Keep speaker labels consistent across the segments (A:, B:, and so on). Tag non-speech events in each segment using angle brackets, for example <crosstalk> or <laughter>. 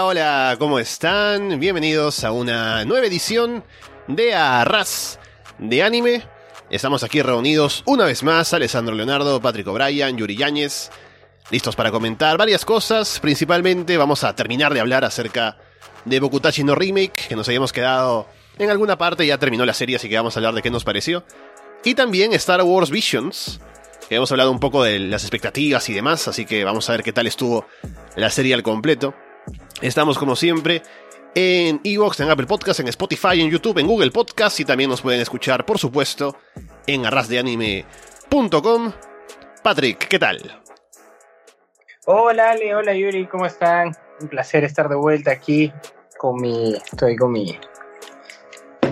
A: Hola, ¿cómo están? Bienvenidos a una nueva edición de Arras de Anime. Estamos aquí reunidos una vez más, Alessandro Leonardo, Patrick O'Brien, Yuri Yáñez, listos para comentar varias cosas. Principalmente vamos a terminar de hablar acerca de Bokutachi no Remake, que nos habíamos quedado en alguna parte, ya terminó la serie, así que vamos a hablar de qué nos pareció. Y también Star Wars Visions, que hemos hablado un poco de las expectativas y demás, así que vamos a ver qué tal estuvo la serie al completo. Estamos como siempre en Evox, en Apple Podcast, en Spotify, en YouTube, en Google Podcast y también nos pueden escuchar, por supuesto, en arrasdeanime.com. Patrick, ¿qué tal?
B: Hola Ale, hola Yuri, ¿cómo están? Un placer estar de vuelta aquí con mi, estoy con mi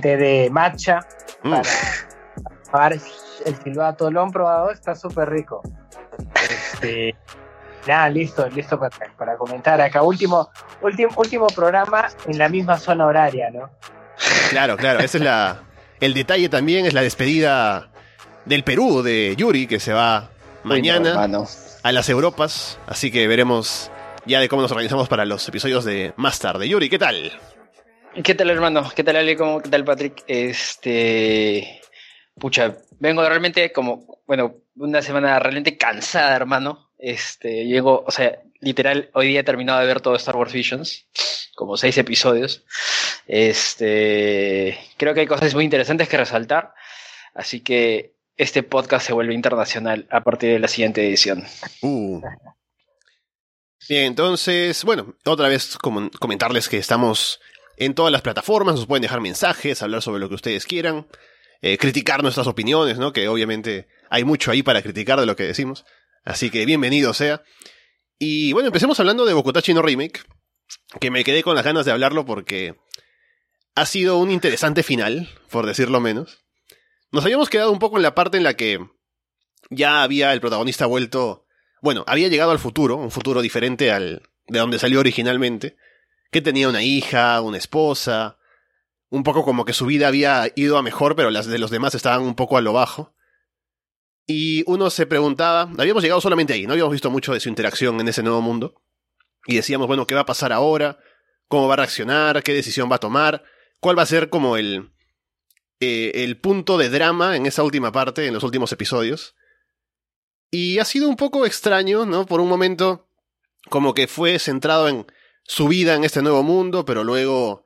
B: té de matcha
A: Mm.
B: para probar el silbato. ¿Lo han probado? Está súper rico. <laughs> Este, nada, listo, listo para, para comentar acá. Último, último, último programa en la misma zona horaria, ¿no?
A: Claro, claro, ese es la, el detalle también, es la despedida del Perú de Yuri, que se va mañana a las Europas, así que veremos ya de cómo nos organizamos para los episodios de más tarde. Yuri, ¿qué tal?
C: ¿Qué tal, hermano? ¿Qué tal, Ale? ¿Cómo- ¿Qué tal, Patrick? Este. Pucha, vengo realmente como, bueno, una semana realmente cansada, hermano. Este, llego, o sea, literal, hoy día he terminado de ver todo Star Wars Visions, como seis episodios. Este, creo que hay cosas muy interesantes que resaltar, así que este podcast se vuelve internacional a partir de la siguiente edición.
A: Uh. Bien, entonces, bueno, otra vez comentarles que estamos en todas las plataformas, nos pueden dejar mensajes, hablar sobre lo que ustedes quieran, eh, criticar nuestras opiniones, ¿no? Que obviamente hay mucho ahí para criticar de lo que decimos. Así que bienvenido sea. Y bueno, empecemos hablando de Bokutachi no Remake, que me quedé con las ganas de hablarlo porque ha sido un interesante final, por decirlo menos. Nos habíamos quedado un poco en la parte en la que ya había el protagonista vuelto bueno, había llegado al futuro, un futuro diferente al de donde salió originalmente, que tenía una hija, una esposa, un poco como que su vida había ido a mejor, pero las de los demás estaban un poco a lo bajo. Y uno se preguntaba, habíamos llegado solamente ahí, no habíamos visto mucho de su interacción en ese nuevo mundo, y decíamos, bueno, ¿qué va a pasar ahora? ¿Cómo va a reaccionar? ¿Qué decisión va a tomar? ¿Cuál va a ser como el, eh, el punto de drama en esa última parte, en los últimos episodios? Y ha sido un poco extraño, ¿no? Por un momento, como que fue centrado en su vida en este nuevo mundo, pero luego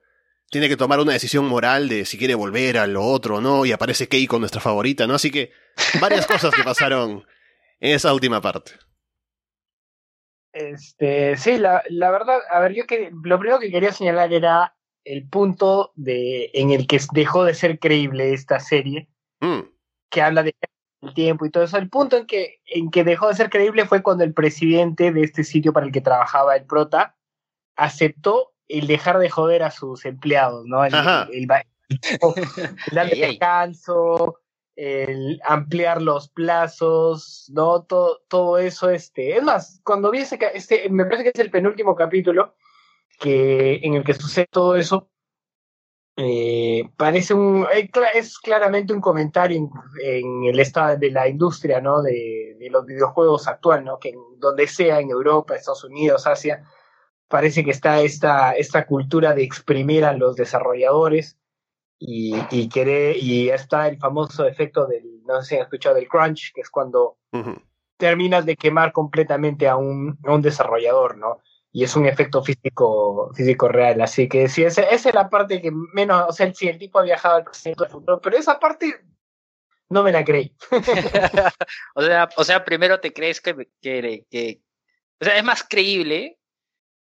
A: tiene que tomar una decisión moral de si quiere volver a lo otro o no, y aparece Keiko, nuestra favorita, ¿no? Así que varias cosas que pasaron en esa última parte.
B: Este, sí, la, la verdad, a ver, yo que lo primero que quería señalar era el punto de, en el que dejó de ser creíble esta serie,
A: Mm,
B: que habla de el tiempo y todo eso. El punto en que, en que dejó de ser creíble fue cuando el presidente de este sitio para el que trabajaba el prota aceptó el dejar de joder a sus empleados, ¿no? El, el, el- el darle descanso, el ampliar los plazos, ¿no? Todo, todo eso, este. Es más, cuando vi ese, este, me parece que es el penúltimo capítulo que, en el que sucede todo eso. Eh, parece un eh, es claramente un comentario en, en el estado de la industria no de, de los videojuegos actual no que en donde sea en Europa Estados Unidos Asia parece que está esta esta cultura de exprimir a los desarrolladores y, y querer y está el famoso efecto del no sé si han escuchado del crunch que es cuando terminas de quemar completamente a un, a un desarrollador, ¿no? Y es un efecto físico, físico real. Así que sí, esa, esa es la parte que menos, o sea, si el tipo ha viajado al presente al futuro, pero esa parte no me la creí. <laughs>
C: o, sea, o sea, primero te crees que, que, que- O sea, es más creíble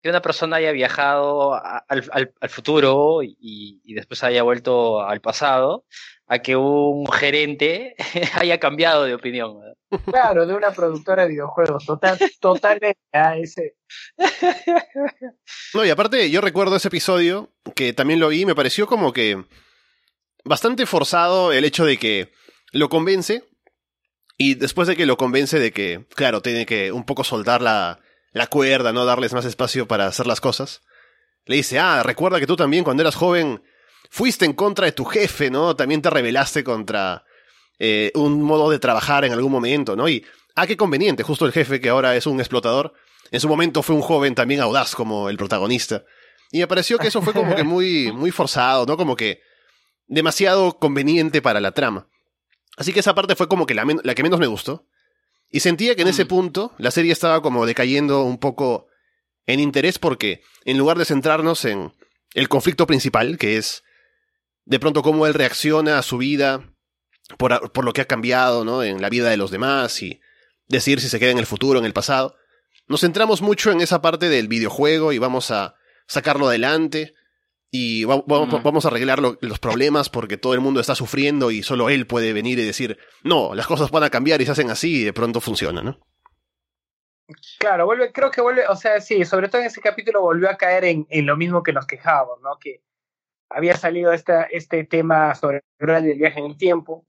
C: que una persona haya viajado a- al, al- al futuro y, y después haya vuelto al pasado a que un gerente <laughs> haya cambiado de opinión. ¿verdad?
B: Claro, de una productora de videojuegos, total, totalmente. ah, ese,
A: No, y aparte, yo recuerdo ese episodio que también lo vi y me pareció como que bastante forzado el hecho de que lo convence y después de que lo convence de que, claro, tiene que un poco soltar la, la cuerda, no darles más espacio para hacer las cosas, le dice, ah, recuerda que tú también cuando eras joven fuiste en contra de tu jefe, ¿no? También te rebelaste contra eh, un modo de trabajar en algún momento, ¿no? Y, ah, qué conveniente, justo el jefe que ahora es un explotador, en su momento fue un joven también audaz como el protagonista. Y me pareció que eso fue como que <laughs> muy, muy forzado, ¿no? Como que demasiado conveniente para la trama. Así que esa parte fue como que la, la que menos me gustó. Y sentía que en ese mm. punto la serie estaba como decayendo un poco en interés porque en lugar de centrarnos en el conflicto principal, que es de pronto cómo él reacciona a su vida por, por, lo que ha cambiado ¿no? en la vida de los demás y decir si se queda en el futuro o en el pasado, nos centramos mucho en esa parte del videojuego y vamos a sacarlo adelante y vamos a arreglar los problemas porque todo el mundo está sufriendo y solo él puede venir y decir, no, las cosas van a cambiar y se hacen así y de pronto funciona, ¿no?
B: Claro, vuelve, creo que vuelve, o sea, sí, sobre todo en ese capítulo volvió a caer en, en lo mismo que nos quejábamos, ¿no? Que había salido esta, este tema sobre el viaje en el tiempo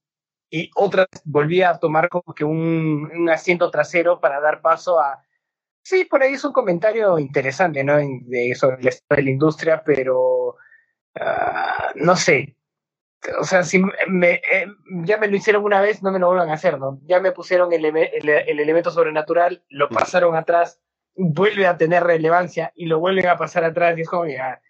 B: y otra vez volvía a tomar como que un, un asiento trasero para dar paso a Sí, por ahí es un comentario interesante, ¿no? De, sobre el estado de la industria, pero ah, no sé. O sea, si me, eh, ya me lo hicieron una vez, no me lo vuelvan a hacer, ¿no? Ya me pusieron el, el, elemento sobrenatural, lo pasaron atrás, vuelve a tener relevancia y lo vuelven a pasar atrás y es como ya,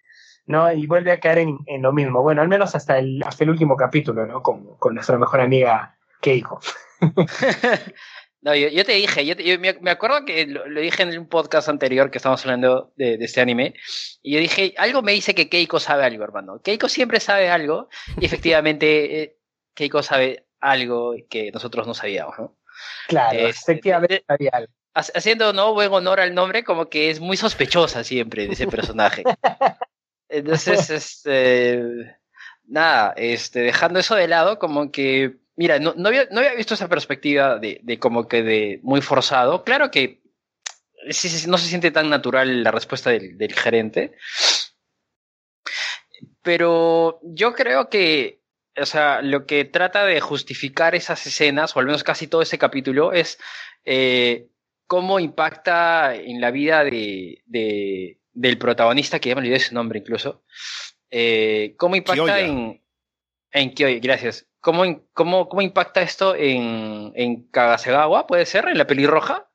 B: ¿no? Y vuelve a caer en, en, lo mismo. Bueno, al menos hasta el, hasta el último capítulo, ¿no? Con, con nuestra mejor amiga Keiko. <laughs>
C: No, yo, te dije, yo, me acuerdo que lo, dije en un podcast anterior que estábamos hablando de, este anime, y yo dije, algo me dice que Keiko sabe algo, hermano. Keiko siempre sabe algo, y efectivamente eh, Keiko sabe algo que nosotros no sabíamos, ¿no?
B: Claro, este, efectivamente sabía algo.
C: Haciendo no buen honor al nombre, como que es muy sospechosa siempre de ese personaje. <laughs> Entonces, este, nada, este, dejando eso de lado, como que Mira, no, no, había, no había visto esa perspectiva de, de, como que de muy forzado. Claro que sí, no se siente tan natural la respuesta del, del gerente. Pero yo creo que, o sea, lo que trata de justificar esas escenas, o al menos casi todo ese capítulo, es eh, cómo impacta en la vida de, de, del protagonista, que ya me olvidé su nombre incluso, eh, cómo impacta en... En gracias. ¿Cómo, cómo, cómo impacta esto en, en Kagasegawa? ¿Puede ser? ¿En la pelirroja?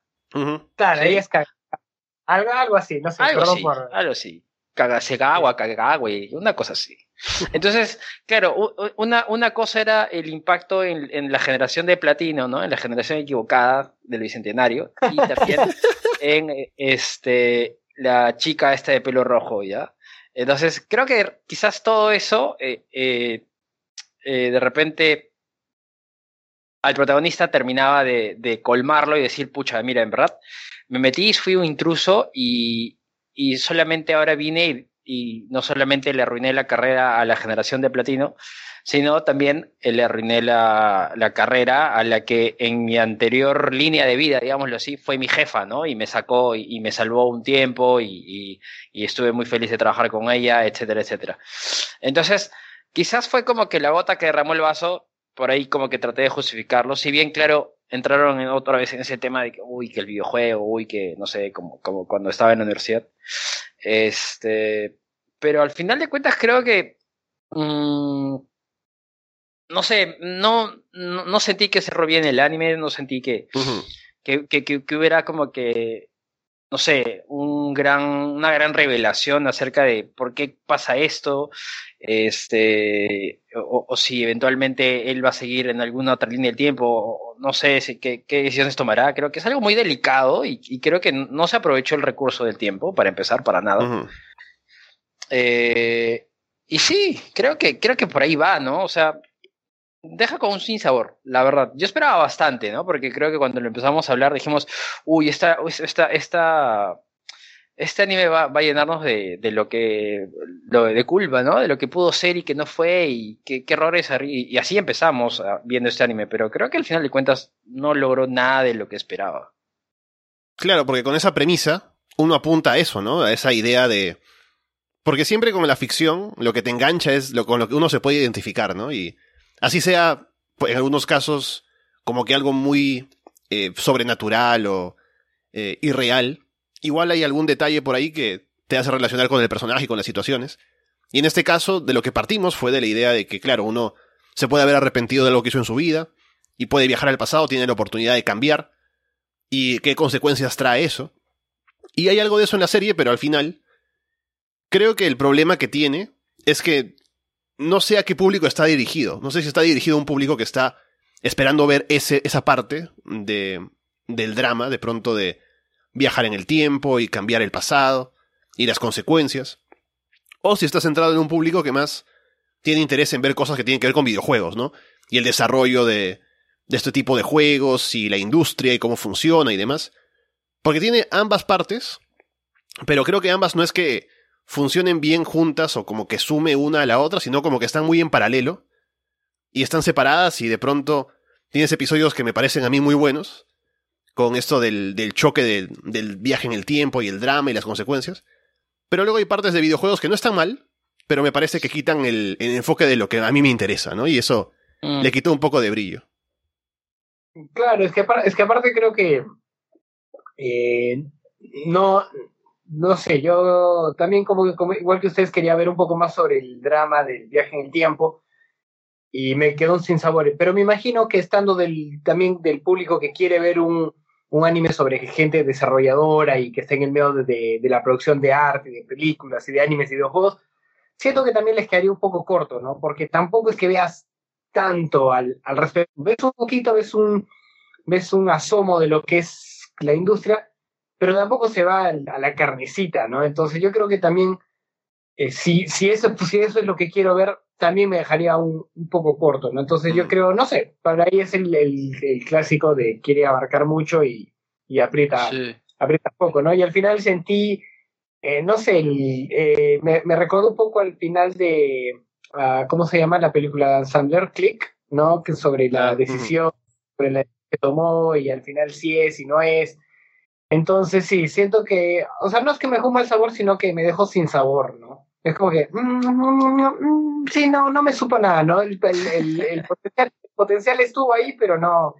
B: Claro, ahí es algo, algo así, no sé.
C: Algo así, algo así. Kagasegawa, Kagawa, una cosa así. <laughs> Entonces, claro, una, una cosa era el impacto en, en, la generación de platino, ¿no? En la generación equivocada del bicentenario. Y también <laughs> en este, la chica esta de pelo rojo, ¿ya? Entonces, creo que quizás todo eso eh, eh, eh, de repente al protagonista terminaba de, colmarlo y decir, pucha, mira, en verdad, me metí, fui un intruso y, y solamente ahora vine y, no solamente le arruiné la carrera a la generación de platino, sino también le arruiné la, la, carrera a la que en mi anterior línea de vida, digámoslo así, fue mi jefa, ¿no? Y me sacó y, y me salvó un tiempo y, y, estuve muy feliz de trabajar con ella, etcétera, etcétera. Entonces, Quizás fue como que la gota que derramó el vaso, por ahí como que traté de justificarlo, si bien claro, entraron en otra vez en ese tema de que, uy, que el videojuego, uy, que no sé, como, como cuando estaba en la universidad. Este, pero al final de cuentas creo que, mmm, no sé, no, no, sentí que cerró bien el anime, no sentí que, que, que, que, hubiera como que no sé, un gran, una gran revelación acerca de por qué pasa esto, este, o, si eventualmente él va a seguir en alguna otra línea del tiempo, o no sé si, qué, qué, decisiones tomará. Creo que es algo muy delicado y, creo que no se aprovechó el recurso del tiempo, para empezar, para nada. eh, y sí, creo que, creo que por ahí va, ¿no? O sea, deja con un sin sabor, la verdad. Yo esperaba bastante, ¿no? Porque creo que cuando lo empezamos a hablar dijimos, uy, esta, esta, esta, este anime va, a llenarnos de, de, lo que, lo de culpa, ¿no? De lo que pudo ser y que no fue y qué, errores. Y, así empezamos ah, viendo este anime, pero creo que al final de cuentas no logró nada de lo que esperaba.
A: Claro, porque con esa premisa uno apunta a eso, ¿no? A esa idea de... Porque siempre con la ficción lo que te engancha es con lo que uno se puede identificar, ¿no? Y Así sea, pues, en algunos casos, como que algo muy eh, sobrenatural o eh, irreal, igual hay algún detalle por ahí que te hace relacionar con el personaje y con las situaciones. Y en este caso, de lo que partimos fue de la idea de que, claro, uno se puede haber arrepentido de lo que hizo en su vida y puede viajar al pasado, tiene la oportunidad de cambiar y qué consecuencias trae eso. Y hay algo de eso en la serie, pero al final creo que el problema que tiene es que no sé a qué público está dirigido. No sé si está dirigido a un público que está esperando ver ese, esa parte de, del drama, de pronto de viajar en el tiempo y cambiar el pasado y las consecuencias. O si está centrado en un público que más tiene interés en ver cosas que tienen que ver con videojuegos, ¿no? Y el desarrollo de, de este tipo de juegos y la industria y cómo funciona y demás. Porque tiene ambas partes, pero creo que ambas no es que funcionen bien juntas o como que sume una a la otra, sino como que están muy en paralelo y están separadas y de pronto tienes episodios que me parecen a mí muy buenos, con esto del, del choque del, del viaje en el tiempo y el drama y las consecuencias, pero luego hay partes de videojuegos que no están mal, pero me parece que quitan el, el enfoque de lo que a mí me interesa, ¿no? Y eso
C: Mm.
A: le quitó un poco de brillo.
B: Claro, es que, es que aparte creo que eh, no, no sé, yo también como, como igual que ustedes quería ver un poco más sobre el drama del viaje en el tiempo y me quedó sin sabores, pero me imagino que estando del, también del público que quiere ver un, un anime sobre gente desarrolladora y que está en el medio de, de- la producción de arte, de películas y de animes y videojuegos, siento que también les quedaría un poco corto, ¿no? Porque tampoco es que veas tanto al, al respecto. Ves un poquito, ves un, ves un asomo de lo que es la industria, pero tampoco se va a la carnecita, ¿no? Entonces yo creo que también, eh, si, si, eso, si eso es lo que quiero ver, también me dejaría un, un poco corto, ¿no? Entonces yo
A: Mm.
B: creo, no sé, para ahí es el, el, el clásico de quiere abarcar mucho y, y aprieta,
C: Sí.
B: aprieta poco, ¿no? Y al final sentí, eh, no sé, el, eh, me, me recordó un poco al final de, ah, ¿cómo se llama la película de Sandler? Click, ¿no? Que sobre la
C: Ah,
A: ujú.
B: decisión, sobre la que tomó y al final sí es y no es. Entonces sí, siento que, o sea, no es que me dejó un mal sabor, sino que me dejó sin sabor, ¿no? Es como que, mm, mm, mm, sí, no, no me supo nada, ¿no? El, el, el, el <laughs> potencial, el potencial estuvo ahí, pero no,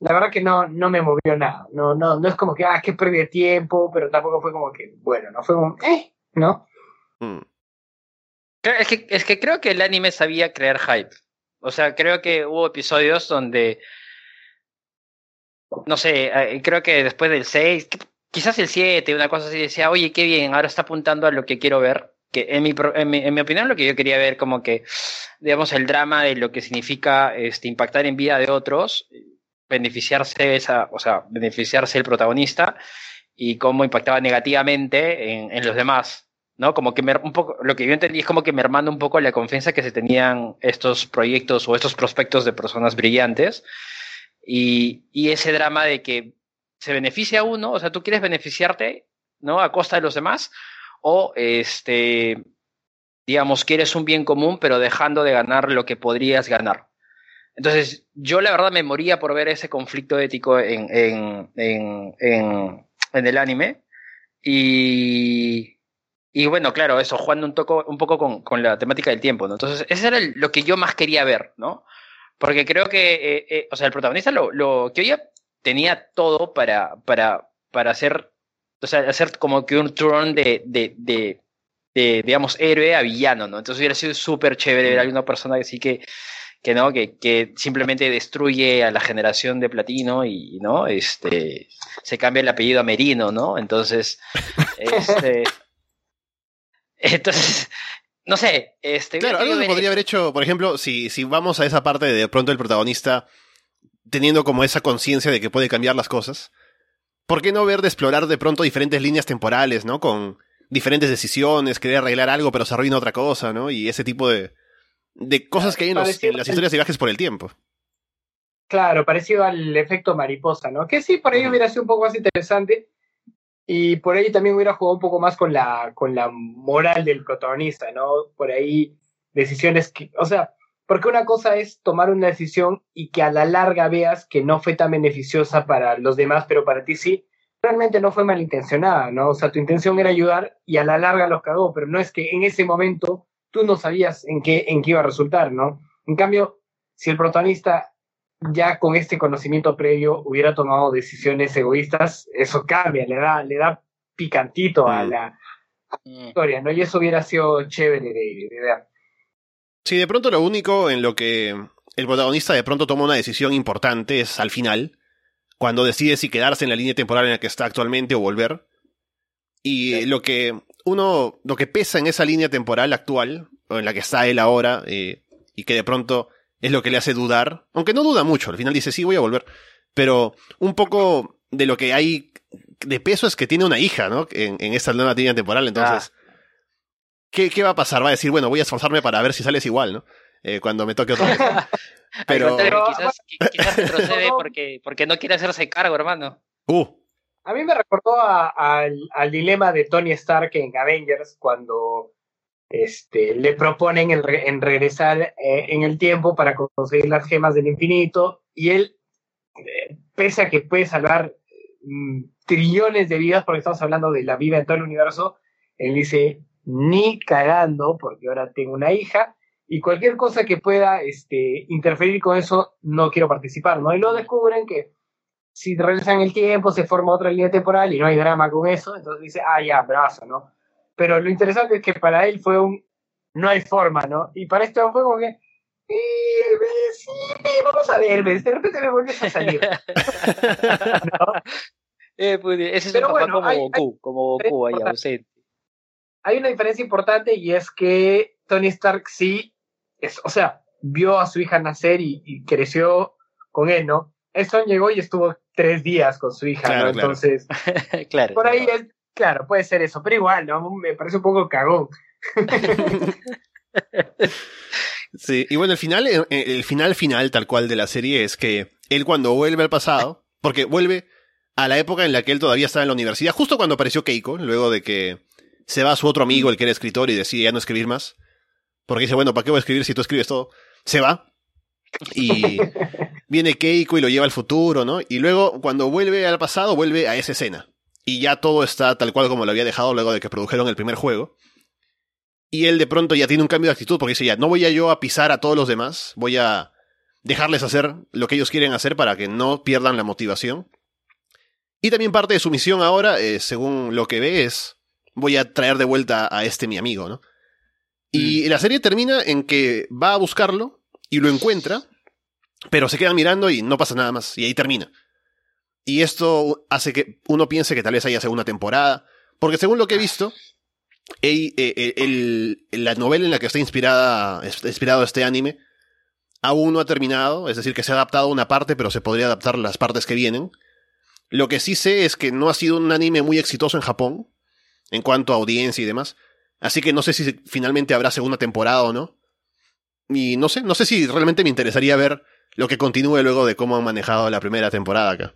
B: la verdad que no, no me movió nada. No, no, no es como que, ah, que perdí tiempo, pero tampoco fue como que, bueno, no fue como, eh, ¿no?
A: Mm.
C: Creo- Es que, es que creo que el anime sabía crear hype. O sea, creo que hubo episodios donde. No sé, eh, creo que después del 6, quizás el 7, una cosa así, decía, oye, qué bien, ahora está apuntando a lo que quiero ver. Que en mi, en mi, en mi opinión, lo que yo quería ver, como que, digamos, el drama de lo que significa este, impactar en vida de otros, beneficiarse esa, o sea, beneficiarse el protagonista y cómo impactaba negativamente en, en los demás. ¿no? Como que mer- un poco, lo que yo entendí es como que mermando un poco la confianza que se tenían estos proyectos o estos prospectos de personas brillantes y, y ese drama de que se beneficia uno, o sea, tú quieres beneficiarte, ¿no? A costa de los demás o este, digamos, quieres un bien común pero dejando de ganar lo que podrías ganar. Entonces, yo la verdad me moría por ver ese conflicto ético en, en, en, en, el anime y, y bueno, claro, eso, jugando un, toco, un poco con, con, la temática del tiempo, ¿no? Entonces, eso era lo que yo más quería ver, ¿no? Porque creo que, eh, eh, o sea, el protagonista lo, lo que oía tenía todo para, para, para hacer, o sea, hacer como que un turn de, de, de, de digamos, héroe a villano, ¿no? Entonces hubiera sido súper chévere ver a una persona que sí que, que no, que, que simplemente destruye a la generación de platino y, ¿no? Este, se cambia el apellido a Merino, ¿no? Entonces, <laughs> este... Entonces, no sé, este.
A: Claro, algo que podría haber hecho, por ejemplo, si, si vamos a esa parte de, de pronto el protagonista teniendo como esa conciencia de que puede cambiar las cosas, ¿por qué no ver de explorar de pronto diferentes líneas temporales, ¿no? Con diferentes decisiones, querer arreglar algo pero se arruina otra cosa, ¿no? Y ese tipo de, de cosas que hay en, los, en las historias de viajes por el tiempo.
B: Claro, parecido al efecto mariposa, ¿no? Que sí, por ahí hubiera sido un poco más interesante y por ahí también hubiera jugado un poco más con la, con la moral del protagonista, ¿no? Por ahí decisiones que, o sea, porque una cosa es tomar una decisión y que a la larga veas que no fue tan beneficiosa para los demás, pero para ti sí, realmente no fue malintencionada, ¿no? O sea, tu intención era ayudar y a la larga los cagó, pero no es que en ese momento tú no sabías en qué, en qué iba a resultar, ¿no? En cambio, si el protagonista ya con este conocimiento previo hubiera tomado decisiones egoístas, eso cambia, le da, le da picantito a la historia, ¿no? Y eso hubiera sido chévere de, de ver.
A: Sí, de pronto lo único en lo que el protagonista de pronto toma una decisión importante es al final, cuando decide si quedarse en la línea temporal en la que está actualmente o volver. Y lo que uno, lo que pesa en esa línea temporal actual, o en la que está él ahora, eh, y que de pronto es lo que le hace dudar, aunque no duda mucho, al final dice sí, voy a volver, pero un poco de lo que hay de peso es que tiene una hija, ¿no? En, en esta nueva línea temporal, entonces, ¿qué, ¿qué va a pasar? Va a decir, bueno, voy a esforzarme para ver si sales igual, ¿no? Eh, cuando me toque otra vez. <laughs>
C: Pero... Quizás, qui- quizás retrocede <laughs> porque, porque no quiere hacerse cargo, hermano.
A: Uh,
B: A mí me recordó a- al, al dilema de Tony Stark en Avengers cuando este, le proponen el re- en regresar eh, en el tiempo para conseguir las gemas del infinito y él, eh, pese a que puede salvar mm, trillones de vidas, porque estamos hablando de la vida en todo el universo, él dice, ni cagando, porque ahora tengo una hija, y cualquier cosa que pueda este, interferir con eso, no quiero participar, ¿no? Y luego descubren que si regresan el tiempo, se forma otra línea temporal y no hay drama con eso, entonces dice, ah, ya, brazo, ¿no? Pero lo interesante es que para él fue un, no hay forma, ¿no? Y para esto fue como que, eh, sí, vamos a ver, de repente me vuelves a salir. <laughs> ¿no?
C: Eh, pues, ese es
B: Pero
C: un papá
B: bueno,
C: como
B: hay-
C: Goku, como Goku ahí ausente.
B: Hay una diferencia importante y es que Tony Stark sí, es, o sea, vio a su hija nacer y, y creció con él, ¿no? Stone llegó y estuvo tres días con su hija,
A: Claro,
B: ¿no?
A: claro.
B: Entonces, <laughs>
C: claro.
B: por ahí es, claro, puede ser eso, pero igual, ¿no? Me parece un poco cagón. <laughs>
A: Sí, y bueno, el final, eh, el final final tal cual de la serie es que él cuando vuelve al pasado, porque vuelve a la época en la que él todavía estaba en la universidad, justo cuando apareció Keiko, luego de que se va su otro amigo, el que era escritor, y decide ya no escribir más, porque dice, bueno, ¿para qué voy a escribir si tú escribes todo? Se va, y <laughs> viene Keiko y lo lleva al futuro, ¿no? Y luego, cuando vuelve al pasado, vuelve a esa escena. Y ya todo está tal cual como lo había dejado luego de que produjeron el primer juego. Y él de pronto ya tiene un cambio de actitud porque dice ya, no voy a yo a pisar a todos los demás, voy a dejarles hacer lo que ellos quieren hacer para que no pierdan la motivación. Y también parte de su misión ahora, eh, según lo que ve, es voy a traer de vuelta a este mi amigo, ¿no? Y la serie termina en que va a buscarlo y lo encuentra, pero se queda mirando y no pasa nada más, y ahí termina. Y esto hace que uno piense que tal vez haya segunda temporada, porque según lo que he visto, el- el- el- la novela en la que está inspirada, inspirado este anime, aún no ha terminado, es decir, que se ha adaptado una parte, pero se podría adaptar las partes que vienen. Lo que sí sé es que no ha sido un anime muy exitoso en Japón, en cuanto a audiencia y demás. Así que no sé si finalmente habrá segunda temporada o no. Y no sé, no sé si realmente me interesaría ver lo que continúe luego de cómo han manejado la primera temporada acá.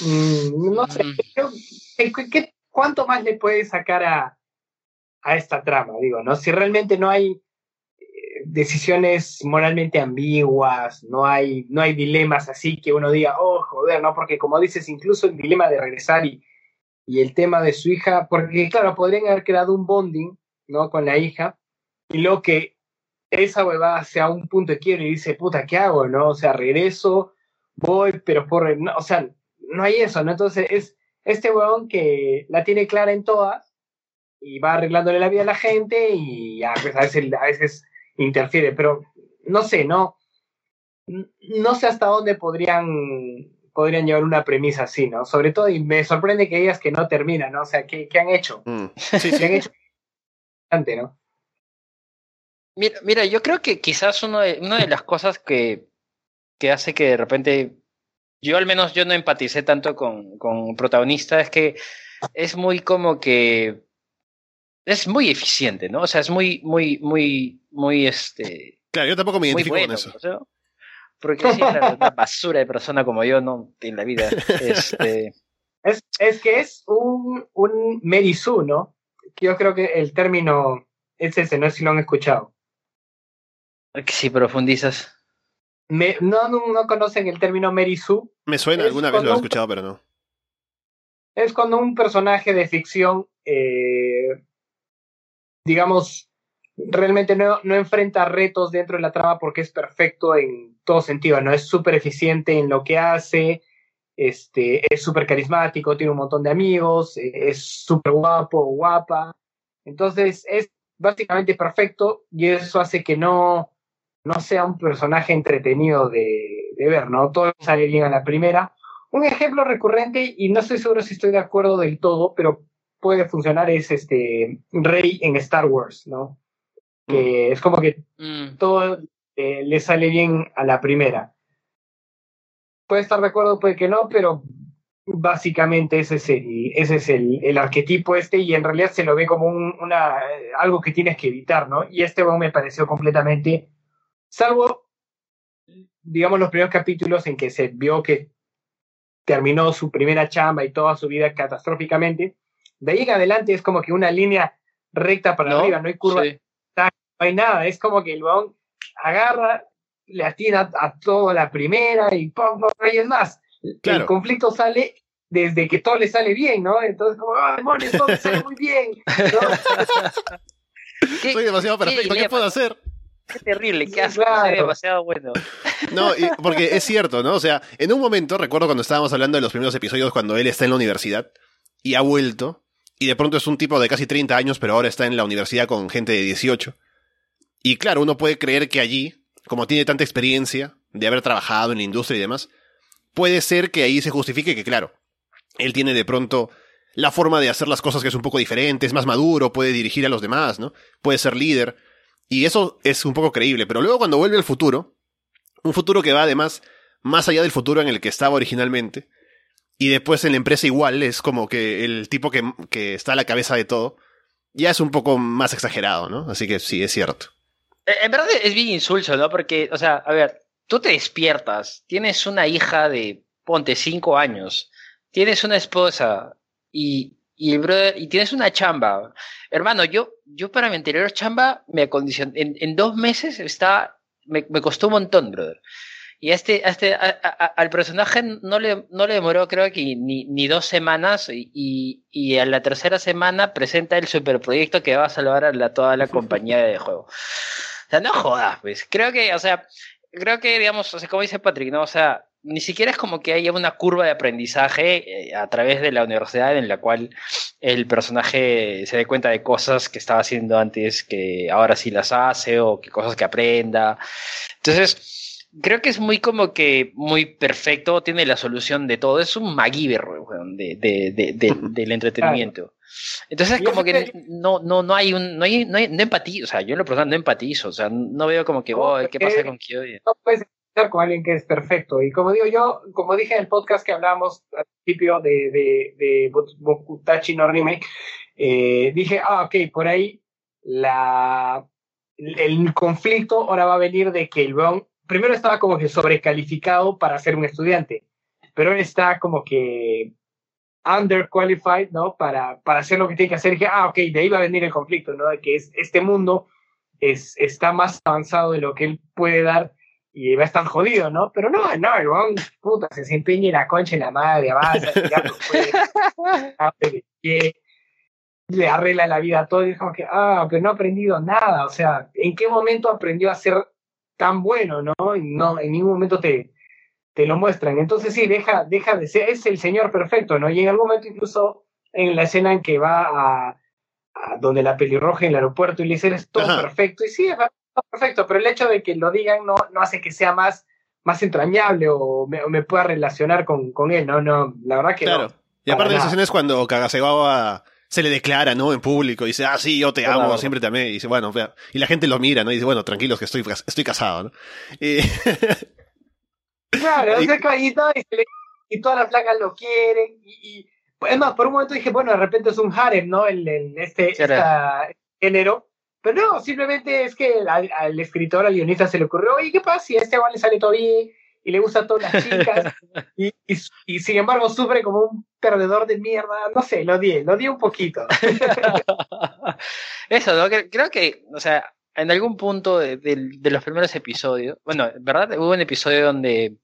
B: Mm, no sé,
C: Mm.
B: creo- ¿qué- qué- qué- ¿cuánto más le puede sacar a, a esta trama? Digo, ¿no? Si realmente no hay eh, decisiones moralmente ambiguas, no hay, no hay dilemas así que uno diga, oh, joder, ¿no? Porque como dices, incluso el dilema de regresar y, y el tema de su hija, porque claro, podrían haber creado un bonding, ¿no? Con la hija, y luego que esa huevada sea un punto de quiebre y dice, puta, ¿qué hago, no? O sea, regreso, voy, pero por, no, o sea, no hay eso, ¿no? Entonces es este huevón que la tiene clara en todas y va arreglándole la vida a la gente y pues a veces, a veces interfiere, pero no sé, no, no sé hasta dónde podrían, podrían llevar una premisa así, ¿no? Sobre todo, y me sorprende que digas que no termina, ¿no? O sea, ¿qué, qué han hecho?
A: Mm. Sí,
B: ¿Qué
A: sí.
B: han hecho? Bastante, ¿no?
C: Mira, mira, yo creo que quizás uno de, una de las cosas que, que hace que de repente, yo al menos yo no empaticé tanto con, con protagonista, es que es muy como que es muy eficiente, ¿no? O sea, es muy, muy, muy, muy este
A: Claro, yo tampoco me identifico
C: bueno.
A: con eso.
C: o sea, porque sí, claro, una basura de persona como yo, no, en la vida. <laughs> Este,
B: Es, es que es un, un Mary Sue, ¿no? Yo creo que el término es ese, no sé si lo han escuchado.
C: que si profundizas.
B: Me- no, no, no conocen el término Mary Sue.
A: Me suena,
B: Es
A: alguna vez lo he escuchado, pero no.
B: Es cuando un personaje de ficción, eh, digamos, realmente no, no enfrenta retos dentro de la trama porque es perfecto en todo sentido, ¿no? Es súper eficiente en lo que hace, este, es súper carismático, tiene un montón de amigos, eh, es súper guapo, guapa. Entonces es básicamente perfecto y eso hace que no, no sea un personaje entretenido de, de ver, ¿no? Todo sale bien a la primera. un ejemplo recurrente, y no estoy seguro si estoy de acuerdo del todo, pero puede funcionar, es este Rey en Star Wars, ¿no? Que es como que
C: Mm.
B: todo eh, le sale bien a la primera. Puede estar de acuerdo, puede que no, pero básicamente ese es el, ese es el, el arquetipo este y en realidad se lo ve como un, una, eh, algo que tienes que evitar, ¿no? Y este me pareció completamente, salvo, digamos, los primeros capítulos en que se vio que terminó su primera chamba y toda su vida catastróficamente, de ahí en adelante es como que una línea recta para
C: ¿No?
B: arriba, no hay curva,
C: Sí.
B: no hay nada, es como que el weón agarra, le atina a toda la primera y pum, pum, y es más,
A: Claro.
B: el conflicto sale desde que todo le sale bien, ¿no? Entonces, como, ah, demonios, todo me sale muy bien. ¿no?
C: ¿Qué, <laughs>
A: Soy demasiado perfecto, ¿qué
C: dilema,
A: puedo hacer?
C: qué terrible, qué asco,
B: claro.
C: soy demasiado bueno. <laughs>
A: No, y- porque es cierto, ¿no? O sea, en un momento, recuerdo cuando estábamos hablando de los primeros episodios cuando él está en la universidad y ha vuelto, y de pronto es un tipo de casi 30 años, pero ahora está en la universidad con gente de 18. Y claro, uno puede creer que allí, como tiene tanta experiencia de haber trabajado en la industria y demás, puede ser que ahí se justifique que, claro, él tiene de pronto la forma de hacer las cosas que es un poco diferente, es más maduro, puede dirigir a los demás, ¿no? Puede ser líder. Y eso es un poco creíble. Pero luego cuando vuelve al futuro, un futuro que va además más allá del futuro en el que estaba originalmente, y después en la empresa igual, es como que el tipo que, que está a la cabeza de todo, ya es un poco más exagerado, ¿no? Así que sí, es cierto.
C: Eh, En verdad es bien insulso, ¿no? Porque, o sea, a ver, tú te despiertas, tienes una hija de, ponte, cinco años, tienes una esposa y, y, el brother- y tienes una chamba. Hermano, yo, yo para mi anterior chamba me acondicioné, en, en dos meses está, me, me costó un montón, brother. Y a este, a este, a- a- al personaje no le, no le demoró creo que ni, ni dos semanas y, y, y a la tercera semana presenta el superproyecto que va a salvar a la- toda la <laughs> compañía de juego. O sea, no jodas, pues. Creo que, o sea, creo que, digamos, o sea, como dice Patrick, ¿no? O sea, ni siquiera es como que haya una curva de aprendizaje eh, a través de la universidad en la cual el personaje se dé cuenta de cosas que estaba haciendo antes que ahora sí las hace o que cosas que aprenda. Entonces, creo que es muy como que muy perfecto, tiene la solución de todo. Es un MacGyver, de, de, de- <laughs> del entretenimiento. Entonces, como que
B: que-
C: no, no, no hay un, no hay, no hay, no empatizo, o sea, yo en lo personal no empatizo, o sea, no veo como que, oh, ¿qué pasa con Kyoji?
B: no puedes estar con alguien que es perfecto. Y como digo yo, como dije en el podcast que hablábamos al principio de, de, de Bo- Bokutachi no Remake, eh, dije, ah, ok, por ahí la, el conflicto ahora va a venir de que el weón primero estaba como que sobrecalificado para ser un estudiante, pero él está como que underqualified, ¿no? Para, para hacer lo que tiene que hacer. Y dije, ah, ok, de ahí va a venir el conflicto, ¿no? De que es, este mundo es, está más avanzado de lo que él puede dar y va a estar jodido, ¿no? Pero no, no, el weón, puta, se desempeña en la concha en la madre, avanza, <laughs> pie, le arregla la vida a todo y es como que, ah, pero no ha aprendido nada, o sea, ¿en qué momento aprendió a ser tan bueno, no? Y no, en ningún momento te, te lo muestran. Entonces sí, deja, deja de ser, es el señor perfecto, ¿no? Y en algún momento incluso en la escena en que va a, a donde la pelirroja en el aeropuerto y le dice, eres todo
A: Ajá.
B: perfecto, y sí, es todo perfecto, pero el hecho de que lo digan no, no hace que sea más, más entrañable o me, o me pueda relacionar con, con él, no, no, la verdad que
A: Claro.
B: no.
A: Y aparte de esa escena es cuando Kagasegawa se le declara, ¿no? En público, y dice, ah, sí, yo te amo, siempre te amé. Y dice, bueno, vea. y la gente lo mira, ¿no? Y dice, bueno, tranquilos que estoy, estoy casado, ¿no? Y- <laughs>
B: Claro, ese caballito y, se le- y todas las flacas lo quieren. Y, y- es más, por un momento dije, bueno, de repente es un harem, ¿no? El, el- este, esta- género. Pero no, simplemente es que al, al escritor, al guionista se le ocurrió, oye, ¿qué pasa si a este igual le sale todo bien y le gusta a todas las chicas? <laughs> y, y, y sin embargo sufre como un perdedor de mierda. No sé, lo di, lo di un poquito. <laughs>
C: Eso, ¿no? Cre- Creo que, o sea, en algún punto de, de- de los primeros episodios, bueno, ¿verdad? Hubo un episodio donde,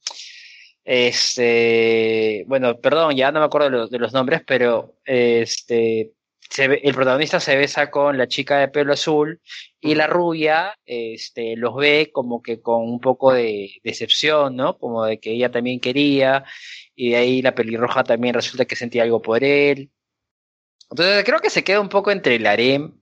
C: este, bueno, perdón, ya no me acuerdo de los, de los nombres, pero este, se ve- el protagonista se besa con la chica de pelo azul y la rubia, este, los ve como que con un poco de decepción, ¿no? Como de que ella también quería y de ahí la pelirroja también resulta que sentía algo por él. Entonces creo que se queda un poco entre el harem,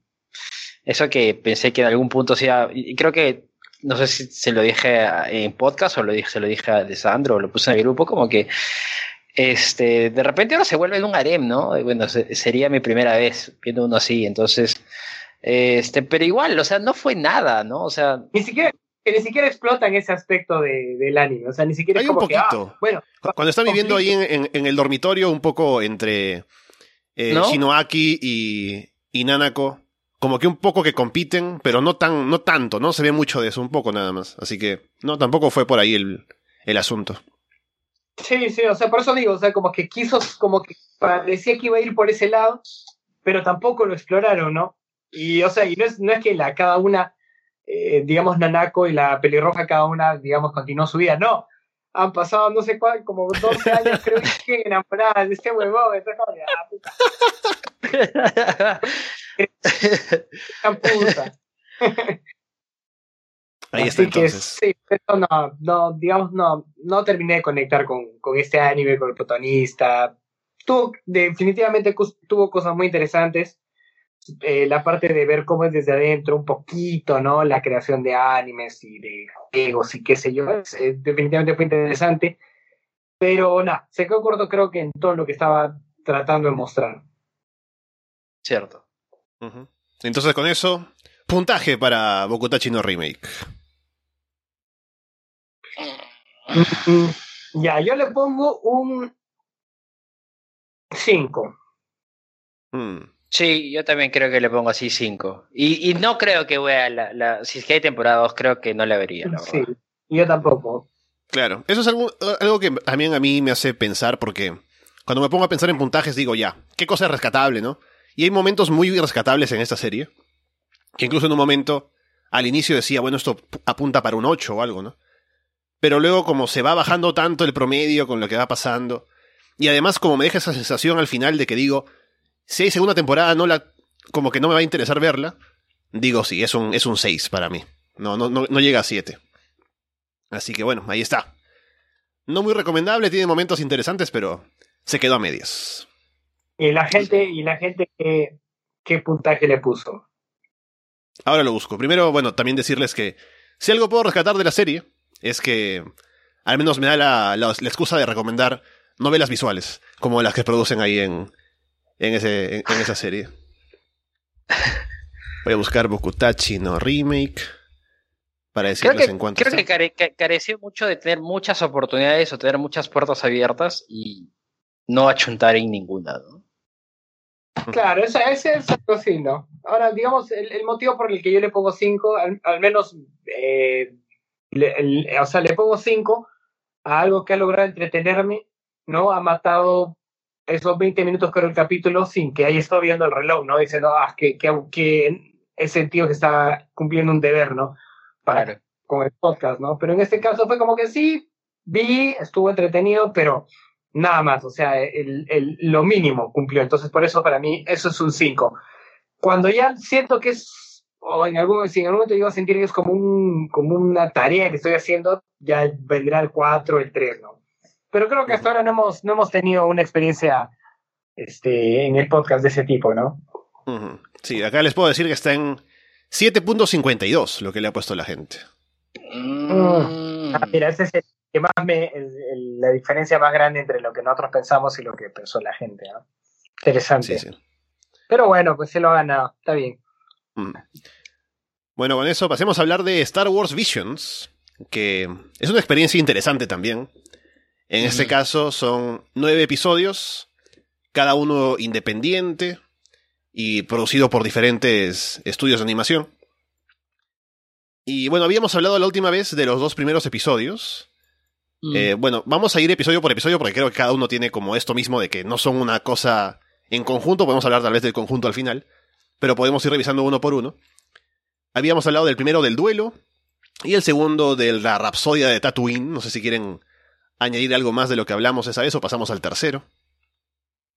C: eso que pensé que en algún punto sea, y creo que, no sé si se lo dije en podcast o lo dije, se lo dije a Alessandro o lo puse en el grupo, como que este, de repente ahora se vuelve en un harem, ¿no? Bueno, sería mi primera vez viendo uno así, entonces, este, pero igual, o sea, no fue nada, ¿no? O sea...
B: Ni siquiera, ni siquiera explotan ese aspecto de, del anime, o sea, ni siquiera
A: Hay
B: es como
A: un
B: que, ah,
A: poquito.
B: bueno,
A: Cuando están viviendo ahí en, en- en el dormitorio, un poco entre eh,
C: ¿No?
A: Shinoaki y, y Nanako, como que un poco que compiten, pero no tan, no tanto, ¿no? Se ve mucho de eso, un poco nada más. Así que, no, tampoco fue por ahí el, el asunto.
B: Sí, sí, o sea, por eso digo, o sea, como que quiso, como que parecía que iba a ir por ese lado, pero tampoco lo exploraron, ¿no? Y, o sea, y no es, no es que la, cada una, eh, digamos, Nanako y la pelirroja, cada una, digamos, continuó su vida, no. Han pasado, no sé cuál, como 12 <laughs> años, creo que enamoradas de este huevón, entonces, como ah, puta. <laughs> <laughs>
A: Ahí está
B: Así que
A: entonces.
B: sí, pero no, no, digamos, no, no terminé de conectar con, con este anime, con el protagonista. Tuvo, definitivamente tuvo cosas muy interesantes. Eh, la parte de ver cómo es desde adentro, un poquito, ¿no? La creación de animes y de juegos y qué sé yo. es- eh, definitivamente fue interesante. Pero nada, se quedó corto creo que en todo lo que estaba tratando de mostrar.
C: Cierto.
A: Entonces, con eso, puntaje para Bokutachi no Remake.
B: Mm, Ya, yo le pongo un 5.
A: Mm.
C: Sí, yo también creo que le pongo así 5. Y, y no creo que vea la, la. Si es que hay temporada 2, creo que no la vería, la
B: Sí,
C: verdad.
B: yo tampoco.
A: Claro, eso es algo, algo que también a mí me hace pensar porque cuando me pongo a pensar en puntajes digo ya, ¿qué cosa es rescatable, no? Y hay momentos muy rescatables en esta serie, que incluso en un momento al inicio decía, bueno, esto apunta para un 8 o algo, ¿no? Pero luego como se va bajando tanto el promedio con lo que va pasando, y además como me deja esa sensación al final de que digo, si hay segunda temporada no la como que no me va a interesar verla, digo sí, es un es un 6 para mí. No no no, no llega a 7. Así que bueno, ahí está. No muy recomendable, tiene momentos interesantes, pero se quedó a medias.
B: Y la gente, y la gente ¿qué, qué puntaje le puso.
A: Ahora lo busco. Primero, bueno, también decirles que si algo puedo rescatar de la serie es que al menos me da la, la- la excusa de recomendar novelas visuales, como las que producen ahí en, en, ese, en, en esa serie. Voy a buscar Bokutachi no Remake para
C: Creo
A: decirles
C: que,
A: en cuanto
C: creo que care- ca- careció mucho de tener muchas oportunidades o tener muchas puertas abiertas y no achuntar en ninguna, ¿no?
B: Claro, esa, ese es algo así, ¿no? Ahora, digamos, el, el motivo por el que yo le pongo 5, al, al menos, eh, le- el- o sea, le pongo 5 a algo que ha logrado entretenerme, ¿no? Ha matado esos 20 minutos que era el capítulo sin que haya estado viendo el reloj, ¿no? Diciendo, ah, que, que, que he sentido que está cumpliendo un deber, ¿no? Para,
C: Claro.
B: con el podcast, ¿no? Pero en este caso fue como que sí, vi, estuvo entretenido, pero nada más, o sea, el, el, lo mínimo cumplió. Entonces, por eso para mí eso es un 5. Cuando ya siento que es, o en algún, si en algún momento llego a sentir que es como, un, como una tarea que estoy haciendo, ya vendrá el 4, el 3, ¿no? Pero creo que hasta ahora no hemos, no hemos tenido una experiencia este, en el podcast de ese tipo, ¿no?
A: Sí, acá les puedo decir que está en 7.52 lo que le ha puesto la gente.
C: Mm.
B: Ah, mira, ese es el que más me, el- el- la diferencia más grande entre lo que nosotros pensamos y lo que pensó la gente, ¿no? Interesante.
A: Sí, sí.
B: Pero bueno, pues se lo ha ganado, está bien.
A: Mm. Bueno, con eso pasemos a hablar de Star Wars Visions, que es una experiencia interesante también. En este
C: Ujú.
A: caso son nueve episodios, cada uno independiente y producido por diferentes estudios de animación. Y bueno, habíamos hablado la última vez de los dos primeros episodios.
C: Mm.
A: Eh, bueno, vamos a ir episodio por episodio porque creo que cada uno tiene como esto mismo de que no son una cosa en conjunto. Podemos hablar tal vez del conjunto al final, pero podemos ir revisando uno por uno. Habíamos hablado del primero del duelo y el segundo de la rapsodia de Tatooine. No sé si quieren añadir algo más de lo que hablamos esa vez o pasamos al tercero.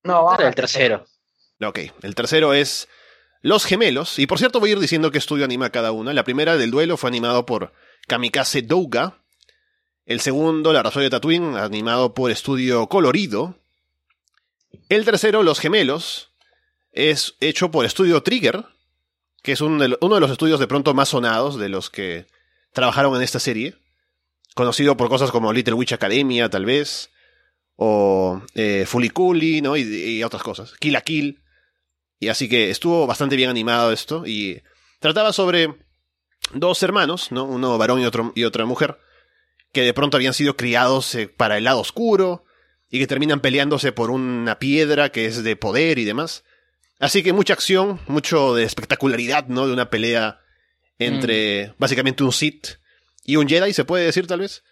B: No, vamos
C: el tercero.
A: Ok, el tercero es Los Gemelos. Y por cierto, voy a ir diciendo qué estudio anima cada una. La primera del duelo fue animado por Kamikaze Douga. El segundo, La Rapsodia de Tatooine, animado por Estudio Colorido. El tercero, Los Gemelos, es hecho por Estudio Trigger, que es uno de los estudios de pronto más sonados de los que trabajaron en esta serie. Conocido por cosas como Little Witch Academia, tal vez. o eh, Fuliculi, ¿no? Y, y otras cosas. Kill la Kill. Y así que estuvo bastante bien animado esto. Y trataba sobre dos hermanos, ¿no? Uno varón y, otro, y otra mujer, que de pronto habían sido criados eh, para el lado oscuro y que terminan peleándose por una piedra que es de poder y demás. Así que mucha acción, mucho de espectacularidad, ¿no? De una pelea entre básicamente un Sith y un Jedi, se puede decir tal vez.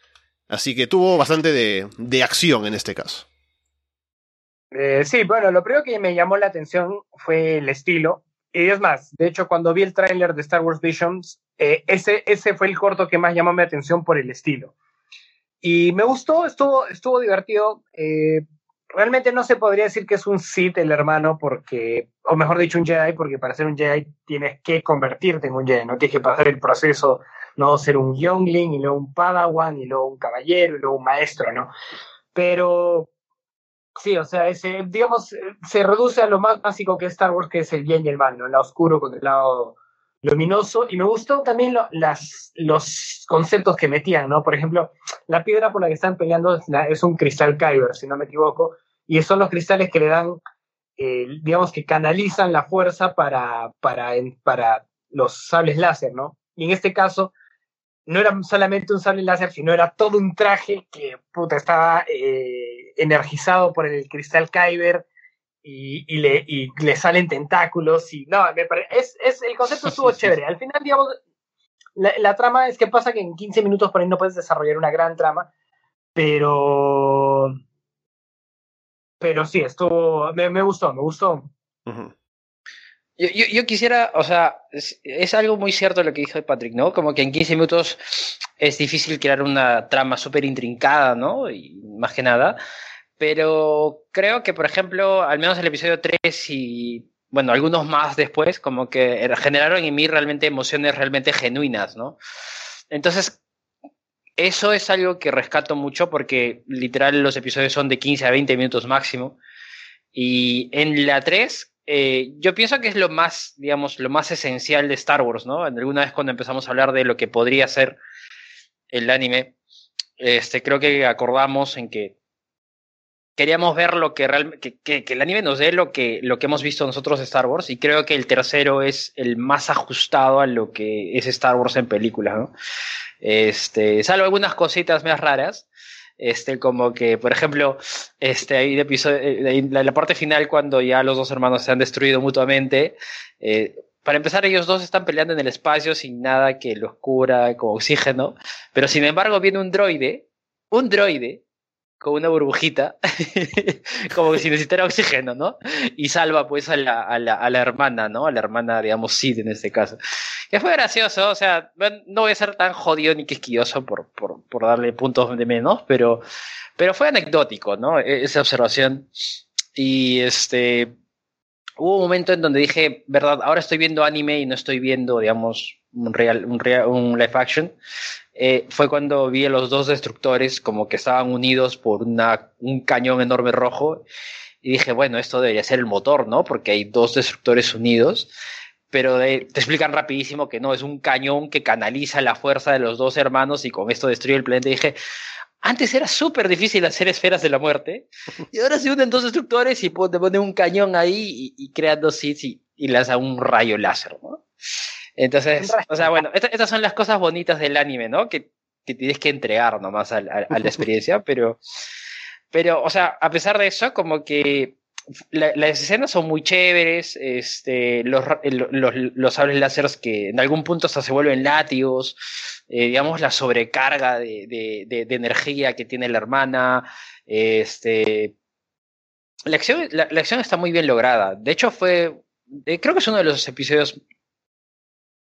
A: Así que tuvo bastante de, de acción en este caso.
B: Eh, sí, bueno, lo primero que me llamó la atención fue el estilo. Y es más, de hecho, cuando vi el tráiler de Star Wars Visions, eh, ese, ese fue el corto que más llamó mi atención por el estilo. Y me gustó, estuvo, estuvo divertido. Eh, realmente no se podría decir que es un Sith el hermano, porque, o mejor dicho, un Jedi, porque para ser un Jedi tienes que convertirte en un Jedi, no tienes que pasar el proceso, no ser un Youngling, y luego un Padawan, y luego un caballero, y luego un maestro, ¿no? Pero sí, o sea, ese, digamos, se reduce a lo más básico que es Star Wars, que es el bien y el mal, ¿no? El lado oscuro con el lado luminoso. Y me gustó también lo, los conceptos que metían, ¿no? Por ejemplo, la piedra por la que están peleando es, la, es un cristal Kyber, si no me equivoco, y son los cristales que le dan, eh, digamos, que canalizan la fuerza para, para, para los sables láser, ¿no? Y en este caso, no era solamente un sable láser, sino era todo un traje que puta, estaba eh, energizado por el cristal Kyber y, y, le, y le salen tentáculos. Y no, me parece, es, es, el concepto <laughs> estuvo chévere. Al final, digamos, la, la, trama es que pasa que en 15 minutos por ahí no puedes desarrollar una gran trama, pero. Pero sí, estuvo. Me, me gustó, me gustó. Uh -huh.
C: Yo, yo, yo, quisiera, o sea, es, es, algo muy cierto lo que dijo Patrick, ¿no? Como que en 15 minutos es difícil crear una trama súper intrincada, ¿no? Y más que nada. Pero creo que, por ejemplo, al menos el episodio 3 y, bueno, algunos más después, como que generaron en mí realmente emociones realmente genuinas, ¿no? Entonces, eso es algo que rescato mucho porque literal los episodios son de 15 a 20 minutos máximo. Y en la 3 eh, yo pienso que es lo más, digamos, lo más esencial de Star Wars, ¿no? Alguna vez cuando empezamos a hablar de lo que podría ser el anime, este, creo que acordamos en que queríamos ver lo que realmente, que, que, el anime nos dé lo que, lo que hemos visto nosotros de Star Wars, y creo que el tercero es el más ajustado a lo que es Star Wars en película, ¿no? Este, salvo algunas cositas más raras, este, como que, por ejemplo, este, hay episodio, la, la, parte final cuando ya los dos hermanos se han destruido mutuamente, eh, para empezar, ellos dos están peleando en el espacio sin nada que los cura, como oxígeno, pero sin embargo viene un droide, un droide, con una burbujita, <laughs> como que si necesitara oxígeno, ¿no? Y salva pues a la, a la, a la hermana, ¿no? A la hermana, digamos, Sid en este caso. Que fue gracioso, o sea, no voy a ser tan jodido ni quisquilloso por, por, por darle puntos de menos, pero, pero fue anecdótico, ¿no? Esa observación. Y este, hubo un momento en donde dije, verdad, ahora estoy viendo anime y no estoy viendo, digamos, un real, un, real, un live action. Eh, fue cuando vi a los dos destructores como que estaban unidos por una, un cañón enorme rojo y dije, bueno, esto debería ser el motor, ¿no? Porque hay dos destructores unidos, pero de, te explican rapidísimo que no, es un cañón que canaliza la fuerza de los dos hermanos y con esto destruye el planeta. Y dije, antes era súper difícil hacer esferas de la muerte y ahora se unen dos destructores y te ponen un cañón ahí y, y crean dos hits y, y lanza un rayo láser, ¿no? Entonces, o sea, bueno, estas, estas son las cosas bonitas del anime, ¿no? Que, que tienes que entregar nomás a, a, a, la <laughs> experiencia, pero, pero, o sea, a pesar de eso, como que la, las escenas son muy chéveres, este, los, los, los sables láseres que en algún punto hasta se vuelven látigos, eh, digamos, la sobrecarga de, de, de, de, energía que tiene la hermana, este, la acción, la, la acción está muy bien lograda. De hecho, fue, eh, creo que es uno de los episodios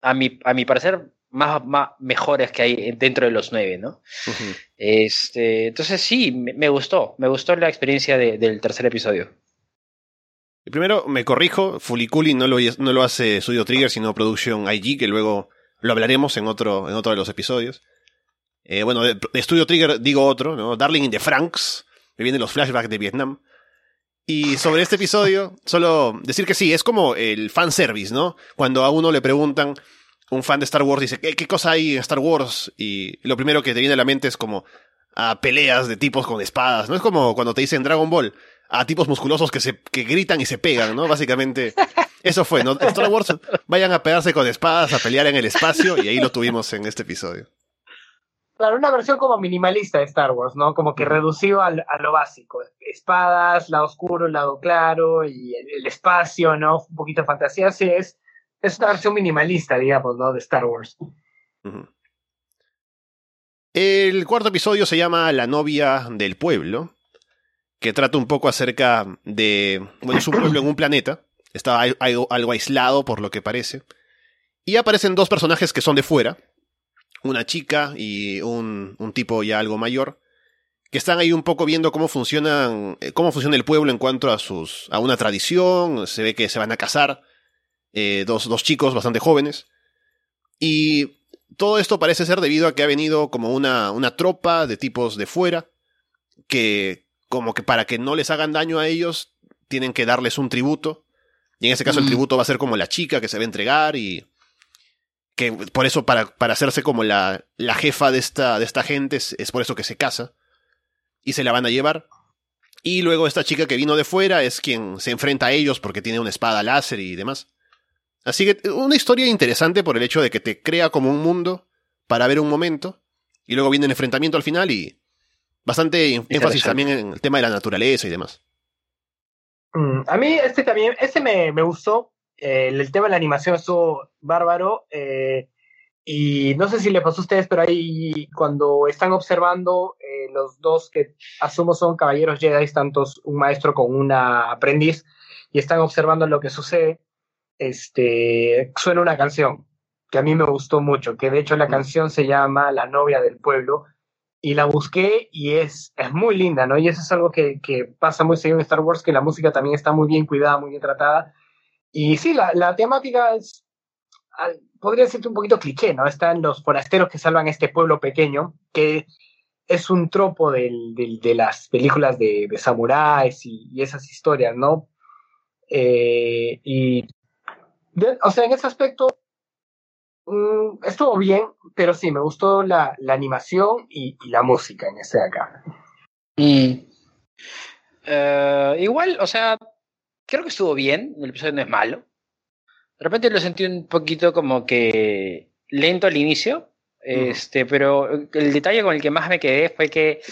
C: a mi, a mi parecer, más, más mejores que hay dentro de los nueve, ¿no? Uh -huh. este, entonces sí, me, me, gustó, me gustó la experiencia de, del tercer episodio.
A: Primero, me corrijo, Fuliculi no lo, no lo hace Studio Trigger, sino Production IG, que luego lo hablaremos en otro, en otro de los episodios. Eh, bueno, de, de, Studio Trigger digo otro, ¿no? Darling in the Franks, me vienen los flashbacks de Vietnam. Y sobre este episodio, solo decir que sí, es como el fanservice, ¿no? Cuando a uno le preguntan, un fan de Star Wars dice, ¿qué, qué cosa hay en Star Wars? Y lo primero que te viene a la mente es como, a peleas de tipos con espadas. No es como cuando te dicen Dragon Ball, a tipos musculosos que se que gritan y se pegan, ¿no? Básicamente, eso fue, ¿no? Star Wars vayan a pegarse con espadas, a pelear en el espacio, y ahí lo tuvimos en este episodio.
B: Claro, una versión como minimalista de Star Wars, ¿no? Como que reducido a, lo básico. Espadas, lado oscuro, lado claro, y el, espacio, ¿no? Un poquito de fantasía. Sí, es, es una versión minimalista, digamos, ¿no? De Star Wars.
A: El cuarto episodio se llama La novia del pueblo, que trata un poco acerca de... Bueno, es un pueblo en un planeta, está algo, algo aislado por lo que parece, y aparecen dos personajes que son de fuera, una chica y un, un tipo ya algo mayor, que están ahí un poco viendo cómo funcionan, eh, cómo funciona el pueblo en cuanto a sus, a una tradición, se ve que se van a casar, eh, dos, dos chicos bastante jóvenes, y todo esto parece ser debido a que ha venido como una, una tropa de tipos de fuera, que como que para que no les hagan daño a ellos, tienen que darles un tributo. Y en ese caso el mm. tributo va a ser como la chica que se va a entregar y que por eso para, para hacerse como la, la, jefa de esta, de esta gente es, es, por eso que se casa y se la van a llevar. Y luego esta chica que vino de fuera es quien se enfrenta a ellos porque tiene una espada láser y demás. Así que una historia interesante por el hecho de que te crea como un mundo para ver un momento y luego viene el enfrentamiento al final y bastante énfasis también en el tema de la naturaleza y demás.
B: Mm, a mí este también, este me, me gustó. Eh, el tema de la animación estuvo bárbaro. Eh, y no sé si le pasó a ustedes, pero ahí cuando están observando eh, los dos que asumo son caballeros Jedi, tantos un maestro con una aprendiz, y están observando lo que sucede, este, suena una canción que a mí me gustó mucho, que de hecho la canción se llama La novia del pueblo, y la busqué y es, es muy linda, ¿no? Y eso es algo que, que pasa muy seguido en Star Wars, que la música también está muy bien cuidada, muy bien tratada. Y sí, la, la temática es, podría decirte un poquito cliché, ¿no? Están los forasteros que salvan este pueblo pequeño, que es un tropo del, de las películas de, de samuráis y, esas historias, ¿no? Eh, y o sea, en ese aspecto mm, estuvo bien, pero sí, me gustó la, la animación y, y, la música en ese acá.
C: Mm. Uh, igual, o sea, creo que estuvo bien, el episodio no es malo. De repente lo sentí un poquito como que lento al inicio, este, pero el detalle con el que más me quedé fue que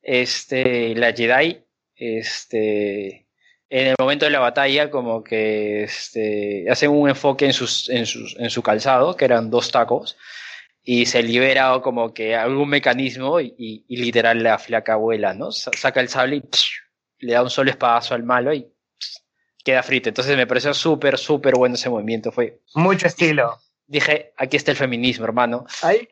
C: este, la Jedi este, en el momento de la batalla como que este, hacen un enfoque en, sus, en, sus, en su calzado, que eran dos tacos, y se libera como que algún mecanismo y, y, literal la flaca abuela, ¿no? Saca el sable y le da un solo espadazo al malo y queda frito. Entonces me pareció súper, súper bueno ese movimiento. Fue
B: mucho estilo.
C: Dije, aquí está el feminismo, hermano.
B: Ahí,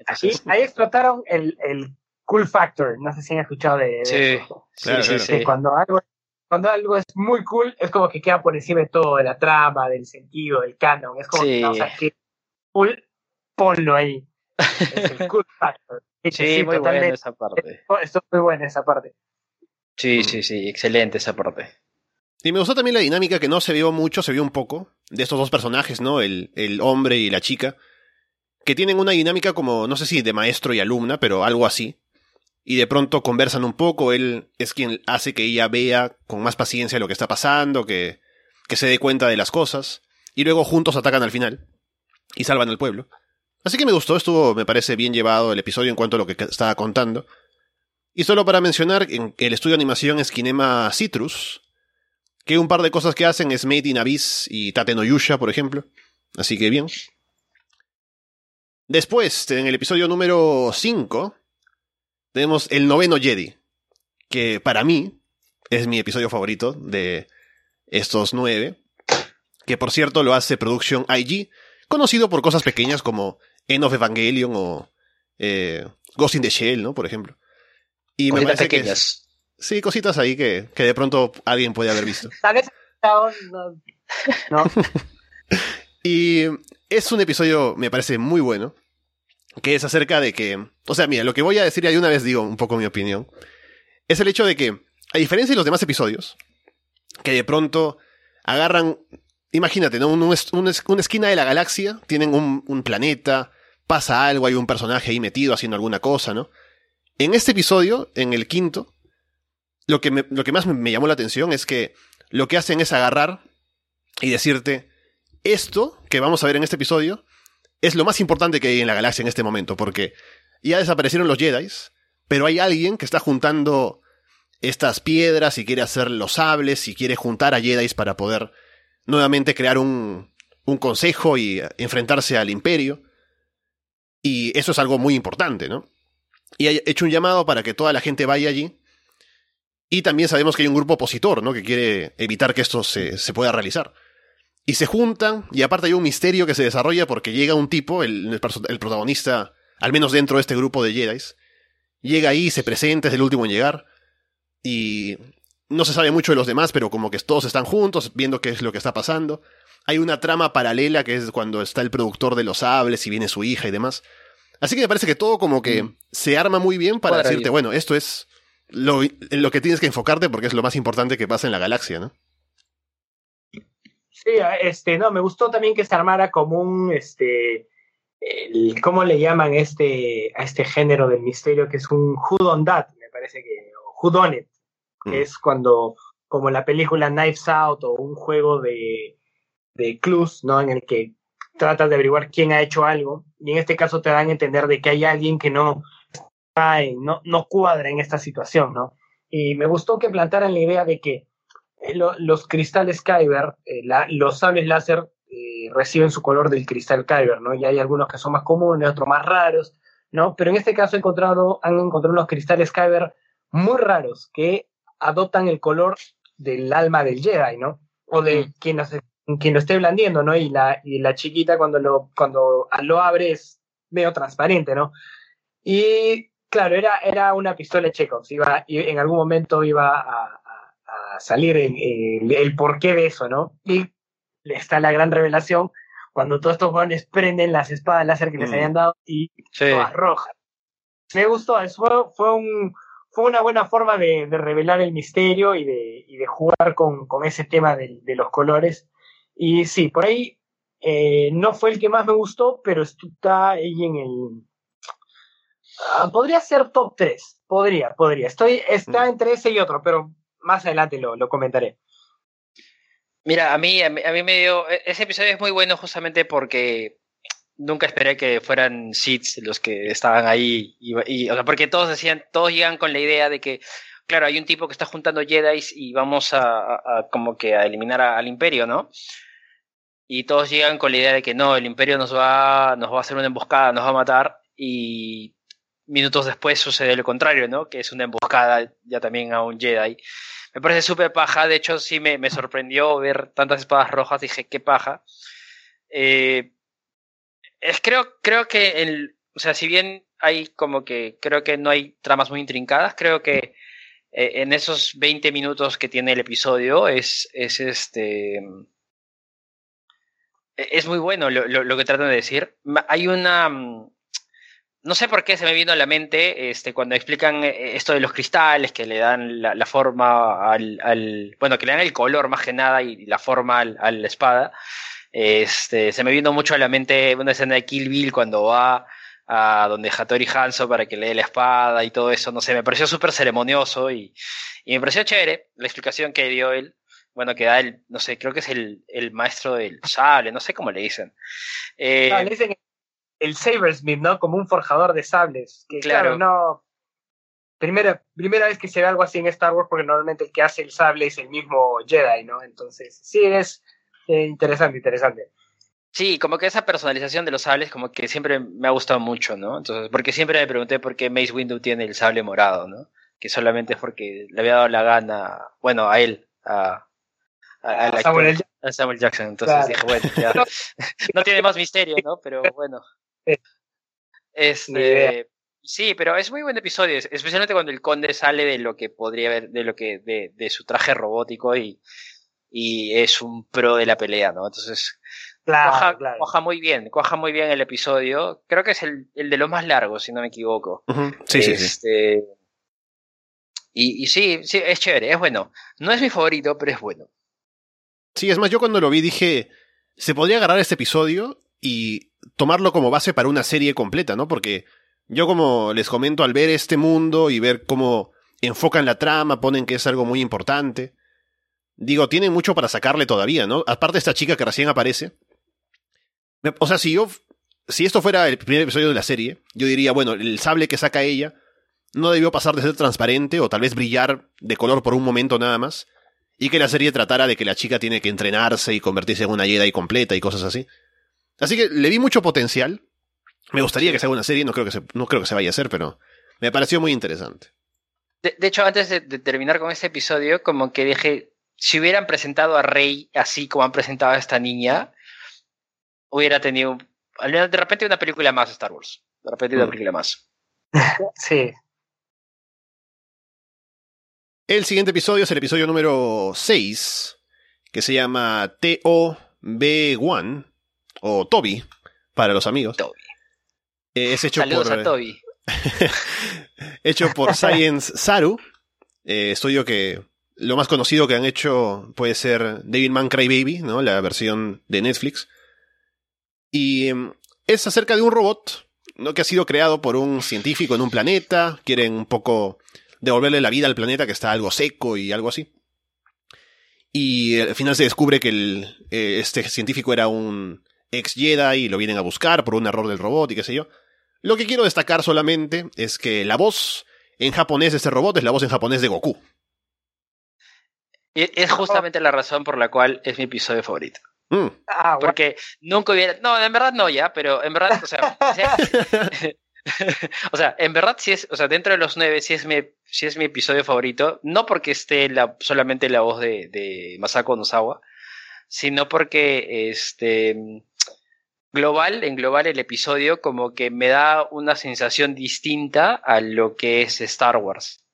B: ahí, explotaron el, el, cool factor. No sé si han escuchado de,
C: sí,
B: sí, sí, sí, Cuando algo cuando algo es muy cool, es como que queda por encima de todo, de la trama, del sentido, del canon. Es como que, o sea, que cool, ponlo ahí. Es el cool <laughs> factor.
C: Sí, muy buena esa parte.
B: Esto es muy buena esa parte.
C: Sí, sí, sí, excelente esa parte.
A: Y me gustó también la dinámica que no se vio mucho, se vio un poco, de estos dos personajes, ¿no? El, el hombre y la chica, que tienen una dinámica como, no sé si de maestro y alumna, pero algo así y de pronto conversan un poco, él es quien hace que ella vea con más paciencia lo que está pasando, que, que se dé cuenta de las cosas, y luego juntos atacan al final y salvan al pueblo. Así que me gustó, estuvo, me parece bien llevado el episodio en cuanto a lo que estaba contando. Y solo para mencionar, el estudio de animación es Kinema Citrus, que un par de cosas que hacen es Made in Abyss y Tate no Yusha, por ejemplo. Así que bien. Después, en el episodio número 5, tenemos el noveno Jedi, que para mí es mi episodio favorito de estos nueve, que por cierto lo hace Production IG, conocido por cosas pequeñas como End of Evangelion o eh, Ghost in the Shell, ¿no? Por ejemplo.
C: Y me parece pequeñas.
A: Sí, cositas ahí que, que de pronto alguien puede haber visto. <laughs>
B: no. <laughs>
A: y es un episodio, me parece muy bueno que es acerca de que, o sea, mira, lo que voy a decir, y una vez digo un poco mi opinión, es el hecho de que, a diferencia de los demás episodios, que de pronto agarran, imagínate, ¿no? una esquina de la galaxia, tienen un, un, planeta, pasa algo, hay un personaje ahí metido haciendo alguna cosa, ¿no? En este episodio, en el quinto, lo que, lo que más me- llamó la atención es que lo que hacen es agarrar y decirte, esto que vamos a ver en este episodio es lo más importante que hay en la galaxia en este momento, porque ya desaparecieron los Jedi, pero hay alguien que está juntando estas piedras y quiere hacer los sables y quiere juntar a Jedi para poder nuevamente crear un, un consejo y enfrentarse al imperio. Y eso es algo muy importante, ¿no? Y ha hecho un llamado para que toda la gente vaya allí. Y también sabemos que hay un grupo opositor, ¿no? Que quiere evitar que esto se, se pueda realizar. Y se juntan, y aparte hay un misterio que se desarrolla porque llega un tipo, el, el protagonista, al menos dentro de este grupo de Jedi, llega ahí, se presenta, es el último en llegar, y no se sabe mucho de los demás, pero como que todos están juntos, viendo qué es lo que está pasando. Hay una trama paralela que es cuando está el productor de los sables y viene su hija y demás. Así que me parece que todo como que
C: Mm.
A: se arma muy bien para
C: Cuadra
A: decirte,
C: bien.
A: bueno, esto es lo, en lo que tienes que enfocarte porque es lo más importante que pasa en la galaxia, ¿no?
B: Sí, este, no, me gustó también que se armara como un, este, el- ¿cómo le llaman este, a este género del misterio? Que es un Who That, me parece que, o Who It, que
A: Mm.
B: es cuando, como la película Knives Out o un juego de, de clues, ¿no? En el que tratas de averiguar quién ha hecho algo, y en este caso te dan a entender de que hay alguien que no, no, no cuadra en esta situación, ¿no? Y me gustó que plantaran la idea de que eh, lo- los cristales Kyber, eh, la- los sables láser eh, reciben su color del cristal Kyber, ¿no? Y hay algunos que son más comunes, otros más raros, ¿no? Pero en este caso he encontrado, han encontrado unos cristales Kyber muy raros que adoptan el color del alma del Jedi, ¿no? O de
C: Mm.
B: quien, lo- quien lo esté blandiendo, ¿no? Y la, y la chiquita cuando lo, cuando lo abre es medio transparente, ¿no? Y claro, era, era una pistola Chekhov, iba, en algún momento iba a, a- a salir el, el, el porqué de eso, ¿no? Y está la gran revelación cuando todos estos jóvenes prenden las espadas láser que les
A: Mm.
B: habían dado y
C: Sí.
B: todas rojas. Me gustó, eso fue, fue, un, fue una buena forma de, de revelar el misterio y de, y de jugar con, con ese tema de, de los colores. Y sí, por ahí eh, no fue el que más me gustó, pero está ahí en el... Ah, podría ser top 3, podría, podría. Estoy, está
A: Mm.
B: entre ese y otro, pero más adelante lo, lo comentaré.
C: Mira, a mí, a mí, a mí me dio. e- Ese episodio es muy bueno justamente porque nunca esperé que fueran Seeds los que estaban ahí. Y, y- o sea, porque todos decían, todos llegan con la idea de que, claro, hay un tipo que está juntando Jedi y vamos a, a- a como que a eliminar a- al Imperio, ¿no? Y todos llegan con la idea de que no, el Imperio nos va, nos va a hacer una emboscada, nos va a matar. Y minutos después sucede lo contrario, ¿no? Que es una emboscada ya también a un Jedi. Me parece súper paja, de hecho sí me, me sorprendió ver tantas espadas rojas, dije, qué paja. Eh, es, creo, creo que, el, o sea, si bien hay como que, creo que no hay tramas muy intrincadas, creo que eh, en esos 20 minutos que tiene el episodio es, es este... e- Es muy bueno lo, lo, lo que tratan de decir. Hay una... no sé por qué se me vino a la mente este, cuando explican eh, esto de los cristales que le dan la, forma al, al- Bueno, que le dan el color más que nada y la forma al, a la espada. Este, se me vino mucho a la mente una escena de Kill Bill cuando va a donde Hattori Hanzo para que le dé la espada y todo eso. No sé, me pareció súper ceremonioso y, y me pareció chévere la explicación que dio él. Bueno, que da el, no sé, creo que es el, el maestro del sable, no sé cómo le dicen. Eh,
B: Ah, le dicen el Sabersmith, ¿no? Como un forjador de sables. Que claro,
C: Claro.
B: no. Primera, primera vez que se ve algo así en Star Wars, porque normalmente el que hace el sable es el mismo Jedi, ¿no? Entonces, sí, es eh, interesante, interesante.
C: Sí, como que esa personalización de los sables como que siempre me ha gustado mucho, ¿no? Entonces, porque siempre me pregunté por qué Mace Windu tiene el sable morado, ¿no? Que solamente es porque le había dado la gana, bueno, a él, a, a, al
B: A Samuel
C: actor, a Samuel Jackson. Entonces
B: Claro.
C: dije, bueno, ya. <laughs> <laughs> no tiene más misterio, ¿no? Pero bueno. <laughs> Este, sí, pero es muy buen episodio, es- especialmente cuando el conde sale de lo que podría haber, de lo que, de, de su traje robótico y, y es un pro de la pelea, ¿no? Entonces,
B: Claro,
C: cuaja,
B: claro.
C: cuaja muy bien, cuaja muy bien el episodio. Creo que es el, el de los más largos, si no me equivoco.
A: Sí, sí, sí.
C: Este, Y, y sí, sí, es chévere, es bueno. No es mi favorito, pero es bueno.
A: Sí, es más, yo cuando lo vi dije, se podría agarrar este episodio y tomarlo como base para una serie completa, ¿no? Porque Yo como les comento al ver este mundo y ver cómo enfocan la trama, ponen que es algo muy importante. Digo, tienen mucho para sacarle todavía, ¿no? Aparte esta chica que recién aparece. O sea, si yo si esto fuera el primer episodio de la serie, yo diría, bueno, el sable que saca ella no debió pasar de ser transparente o tal vez brillar de color por un momento nada más, y que la serie tratara de que la chica tiene que entrenarse y convertirse en una Jedi completa y cosas así. Así que le vi mucho potencial. Me gustaría que se haga una serie, no creo que se, no creo que se vaya a hacer, pero me pareció muy interesante.
C: De, hecho, antes de, terminar con este episodio, como que dije, si hubieran presentado a Rey así como han presentado a esta niña, hubiera tenido de repente una película más Star Wars. De repente una mm. película más. <laughs>
B: sí.
A: El siguiente episodio es el episodio número 6, que se llama TOB1, o Toby, para los amigos.
C: Toby.
A: Eh, es hecho
C: Saludos
A: por.
C: a Toby. <laughs>
A: hecho por Science Saru, eh, estudio que lo más conocido que han hecho puede ser David Man Cry Baby, ¿no? La versión de Netflix. Y em, es acerca de un robot ¿no? que ha sido creado por un científico en un planeta. Quieren un poco devolverle la vida al planeta que está algo seco y algo así. Y al final se descubre que el, eh, este científico era un ex Jedi y lo vienen a buscar por un error del robot y qué sé yo. Lo que quiero destacar solamente es que la voz en japonés de este robot es la voz en japonés de Goku.
C: Es justamente la razón por la cual es mi episodio favorito.
A: Mm.
C: Ah, Porque nunca hubiera. No, en verdad no, ya, pero en verdad, o sea. <laughs> <laughs> o sea, en verdad sí es. O sea, dentro de los nueve sí es mi, sí es mi episodio favorito. No porque esté la, solamente la voz de, de Masako Nozawa, sino porque este. Global, en global el episodio como que me da una sensación distinta a lo que es Star Wars.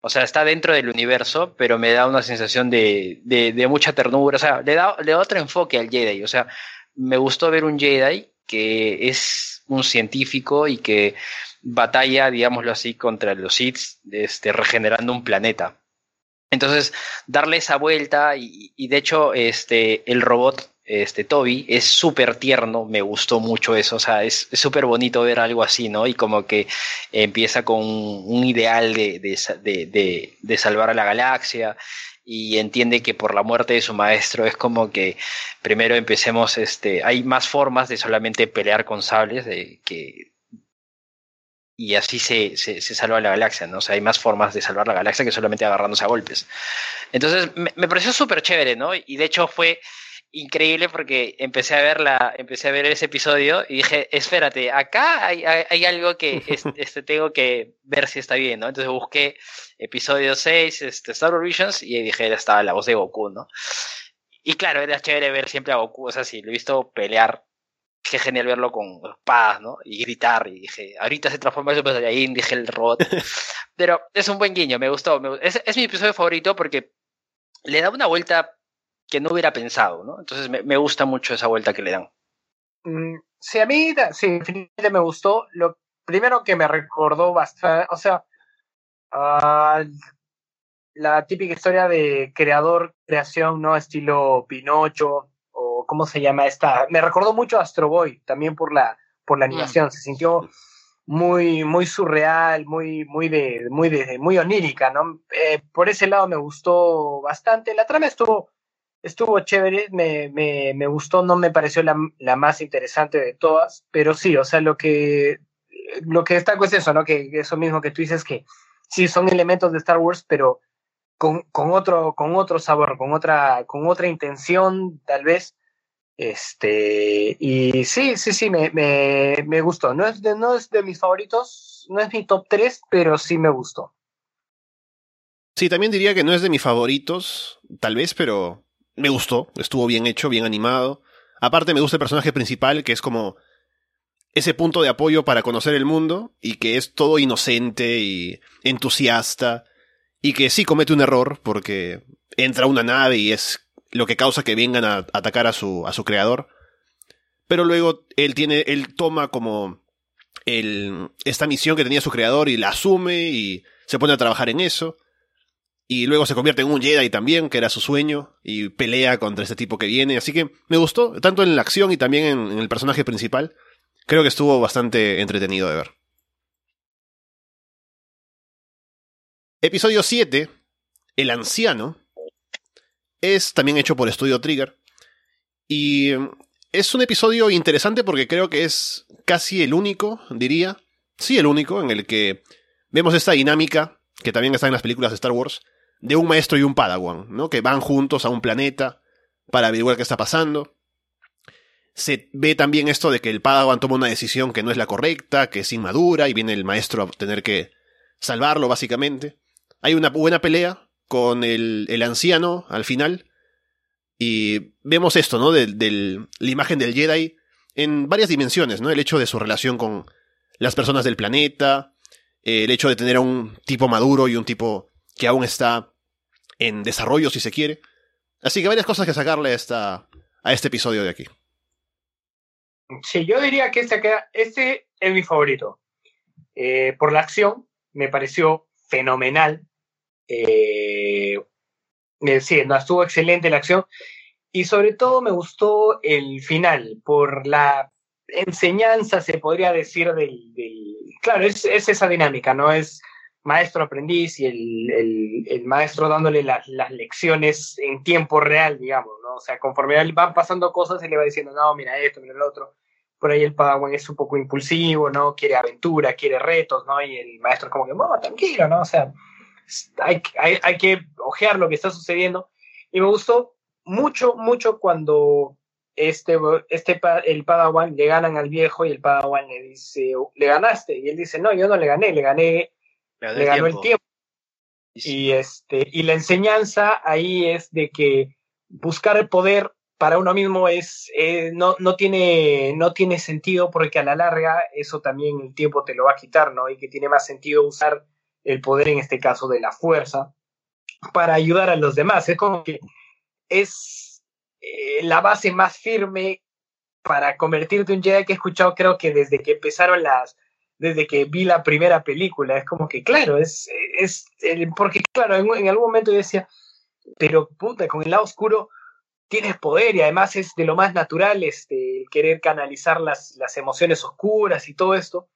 C: O sea, está dentro del universo, pero me da una sensación de, de, mucha ternura. O sea, le da, le da otro enfoque al Jedi. O sea, me gustó ver un Jedi que es un científico y que batalla, digámoslo así, contra los Sith, este, regenerando un planeta. Entonces, darle esa vuelta y, y de hecho, este, el robot este Toby, es súper tierno, me gustó mucho eso, o sea, es súper bonito ver algo así, ¿no? Y como que empieza con un ideal de, de, de, salvar a la galaxia y entiende que por la muerte de su maestro es como que primero empecemos, este, hay más formas de solamente pelear con sables, de que y así se, se, salva la galaxia, ¿no? O sea, hay más formas de salvar la galaxia que solamente agarrándose a golpes. Entonces, me, me pareció súper chévere, ¿no? Y de hecho fue increíble porque empecé a ver la, empecé a ver ese episodio y dije, espérate, acá hay, hay, algo que <laughs> este, tengo que ver si está bien, ¿no? Entonces busqué episodio 6, este, Star Wars Visions, y dije, estaba la voz de Goku, ¿no? Y claro, era chévere ver siempre a Goku, o sea, sí, lo he visto pelear, qué genial verlo con espadas, ¿no? Y gritar, y dije, ahorita se transforma en Super Saiyajin, dije el robot. <laughs> Pero es un buen guiño, me gustó, es, es mi episodio favorito porque le da una vuelta que no hubiera pensado, ¿no? Entonces me, gusta mucho esa vuelta que le dan.
B: Mm, sí, a mí sí, definitivamente me gustó. Lo primero que me recordó bastante, o sea, ah, la típica historia de creador, creación, ¿no? Estilo Pinocho, o cómo se llama esta. Me recordó mucho a Astro Boy, también por la, por la mm. animación. Se sintió muy, muy surreal, muy, muy de, muy de, muy onírica, ¿no? Eh, por ese lado me gustó bastante. La trama estuvo estuvo chévere, me, me, me gustó, no me pareció la, la, más interesante de todas, pero sí, o sea, lo que, lo que destaco es eso, ¿no? Que eso mismo que tú dices que sí son elementos de Star Wars, pero con, con otro, con otro sabor, con otra, con otra intención, tal vez. Este, y sí, sí, sí, me, me, me gustó. No es, de, no es de mis favoritos, no es mi top 3, pero sí me gustó.
A: Sí, también diría que no es de mis favoritos, tal vez, pero me gustó, estuvo bien hecho, bien animado. Aparte me gusta el personaje principal, que es como ese punto de apoyo para conocer el mundo y que es todo inocente y entusiasta y que sí comete un error porque entra una nave y es lo que causa que vengan a atacar a su, a su creador. Pero luego él tiene, él toma como el, esta misión que tenía su creador y la asume y se pone a trabajar en eso. Y luego se convierte en un Jedi también, que era su sueño, y pelea contra este tipo que viene. Así que me gustó, tanto en la acción y también en, en el personaje principal. Creo que estuvo bastante entretenido de ver. Episodio 7, El Anciano, es también hecho por Studio Trigger. Y em, es un episodio interesante porque creo que es casi el único, diría, sí, el único en el que vemos esta dinámica que también está en las películas de Star Wars, de un maestro y un padawan, ¿no? Que van juntos a un planeta para averiguar qué está pasando. Se ve también esto de que el padawan toma una decisión que no es la correcta, que es inmadura, y viene el maestro a tener que salvarlo, básicamente. Hay una buena pelea con el, el anciano al final. Y vemos esto, ¿no? De, la imagen del Jedi en varias dimensiones, ¿no? El hecho de su relación con las personas del planeta, el hecho de tener a un tipo maduro y un tipo que aún está en desarrollo, si se quiere. Así que varias cosas que sacarle a, esta, a este episodio de aquí.
B: Sí, yo diría que este, este es mi favorito. Eh, por la acción, me pareció fenomenal. Eh, eh, sí, no, estuvo excelente la acción. Y sobre todo me gustó el final, por la enseñanza, se podría decir, del... claro, es, esa dinámica, ¿no? Es maestro-aprendiz y el, el, maestro dándole las, las, lecciones en tiempo real, digamos, ¿no? O sea, conforme van pasando cosas, se le va diciendo, no, mira esto, mira lo otro. Por ahí el Padawan es un poco impulsivo, ¿no? Quiere aventura, quiere retos, ¿no? Y el maestro es como que, no, tranquilo, ¿no? O sea, hay, hay, hay que ojear lo que está sucediendo. Y me gustó mucho, mucho cuando este, este, el Padawan le ganan al viejo y el Padawan le dice, le ganaste. Y él dice, no, yo no le gané, le gané, le ganó el tiempo. Y, este, y la enseñanza ahí es de que buscar el poder para uno mismo es, eh, no, no, tiene, no tiene sentido porque a la larga eso también el tiempo te lo va a quitar, ¿no? Y que tiene más sentido usar el poder, en este caso de la fuerza, para ayudar a los demás. Es como que es eh, la base más firme para convertirte en Jedi que he escuchado creo que desde que empezaron las, desde que vi la primera película, es como que claro, es, es porque claro, en, algún momento yo decía, pero puta, con el lado oscuro tienes poder y además es de lo más natural este, querer canalizar las, las emociones oscuras y todo esto.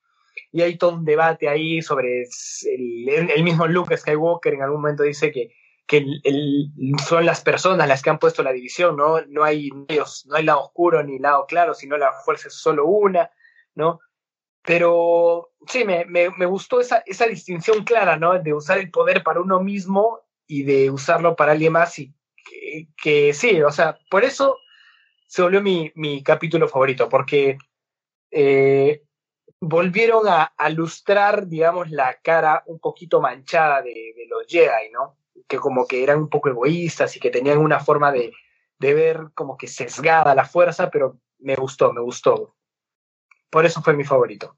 B: Y hay todo un debate ahí sobre el, el mismo Luke Skywalker en algún momento dice que que son las personas las que han puesto la división, ¿no? No hay, no hay lado oscuro ni lado claro, sino la fuerza es solo una, ¿no? Pero sí, me, me, me gustó esa, esa distinción clara, ¿no? De usar el poder para uno mismo y de usarlo para alguien más y que, sí, o sea, por eso se volvió mi, mi capítulo favorito, porque eh, volvieron a, a, lustrar, digamos, la cara un poquito manchada de, de los Jedi, ¿no? que como que eran un poco egoístas y que tenían una forma de, de ver como que sesgada la fuerza, pero me gustó, me gustó. Por eso fue mi favorito.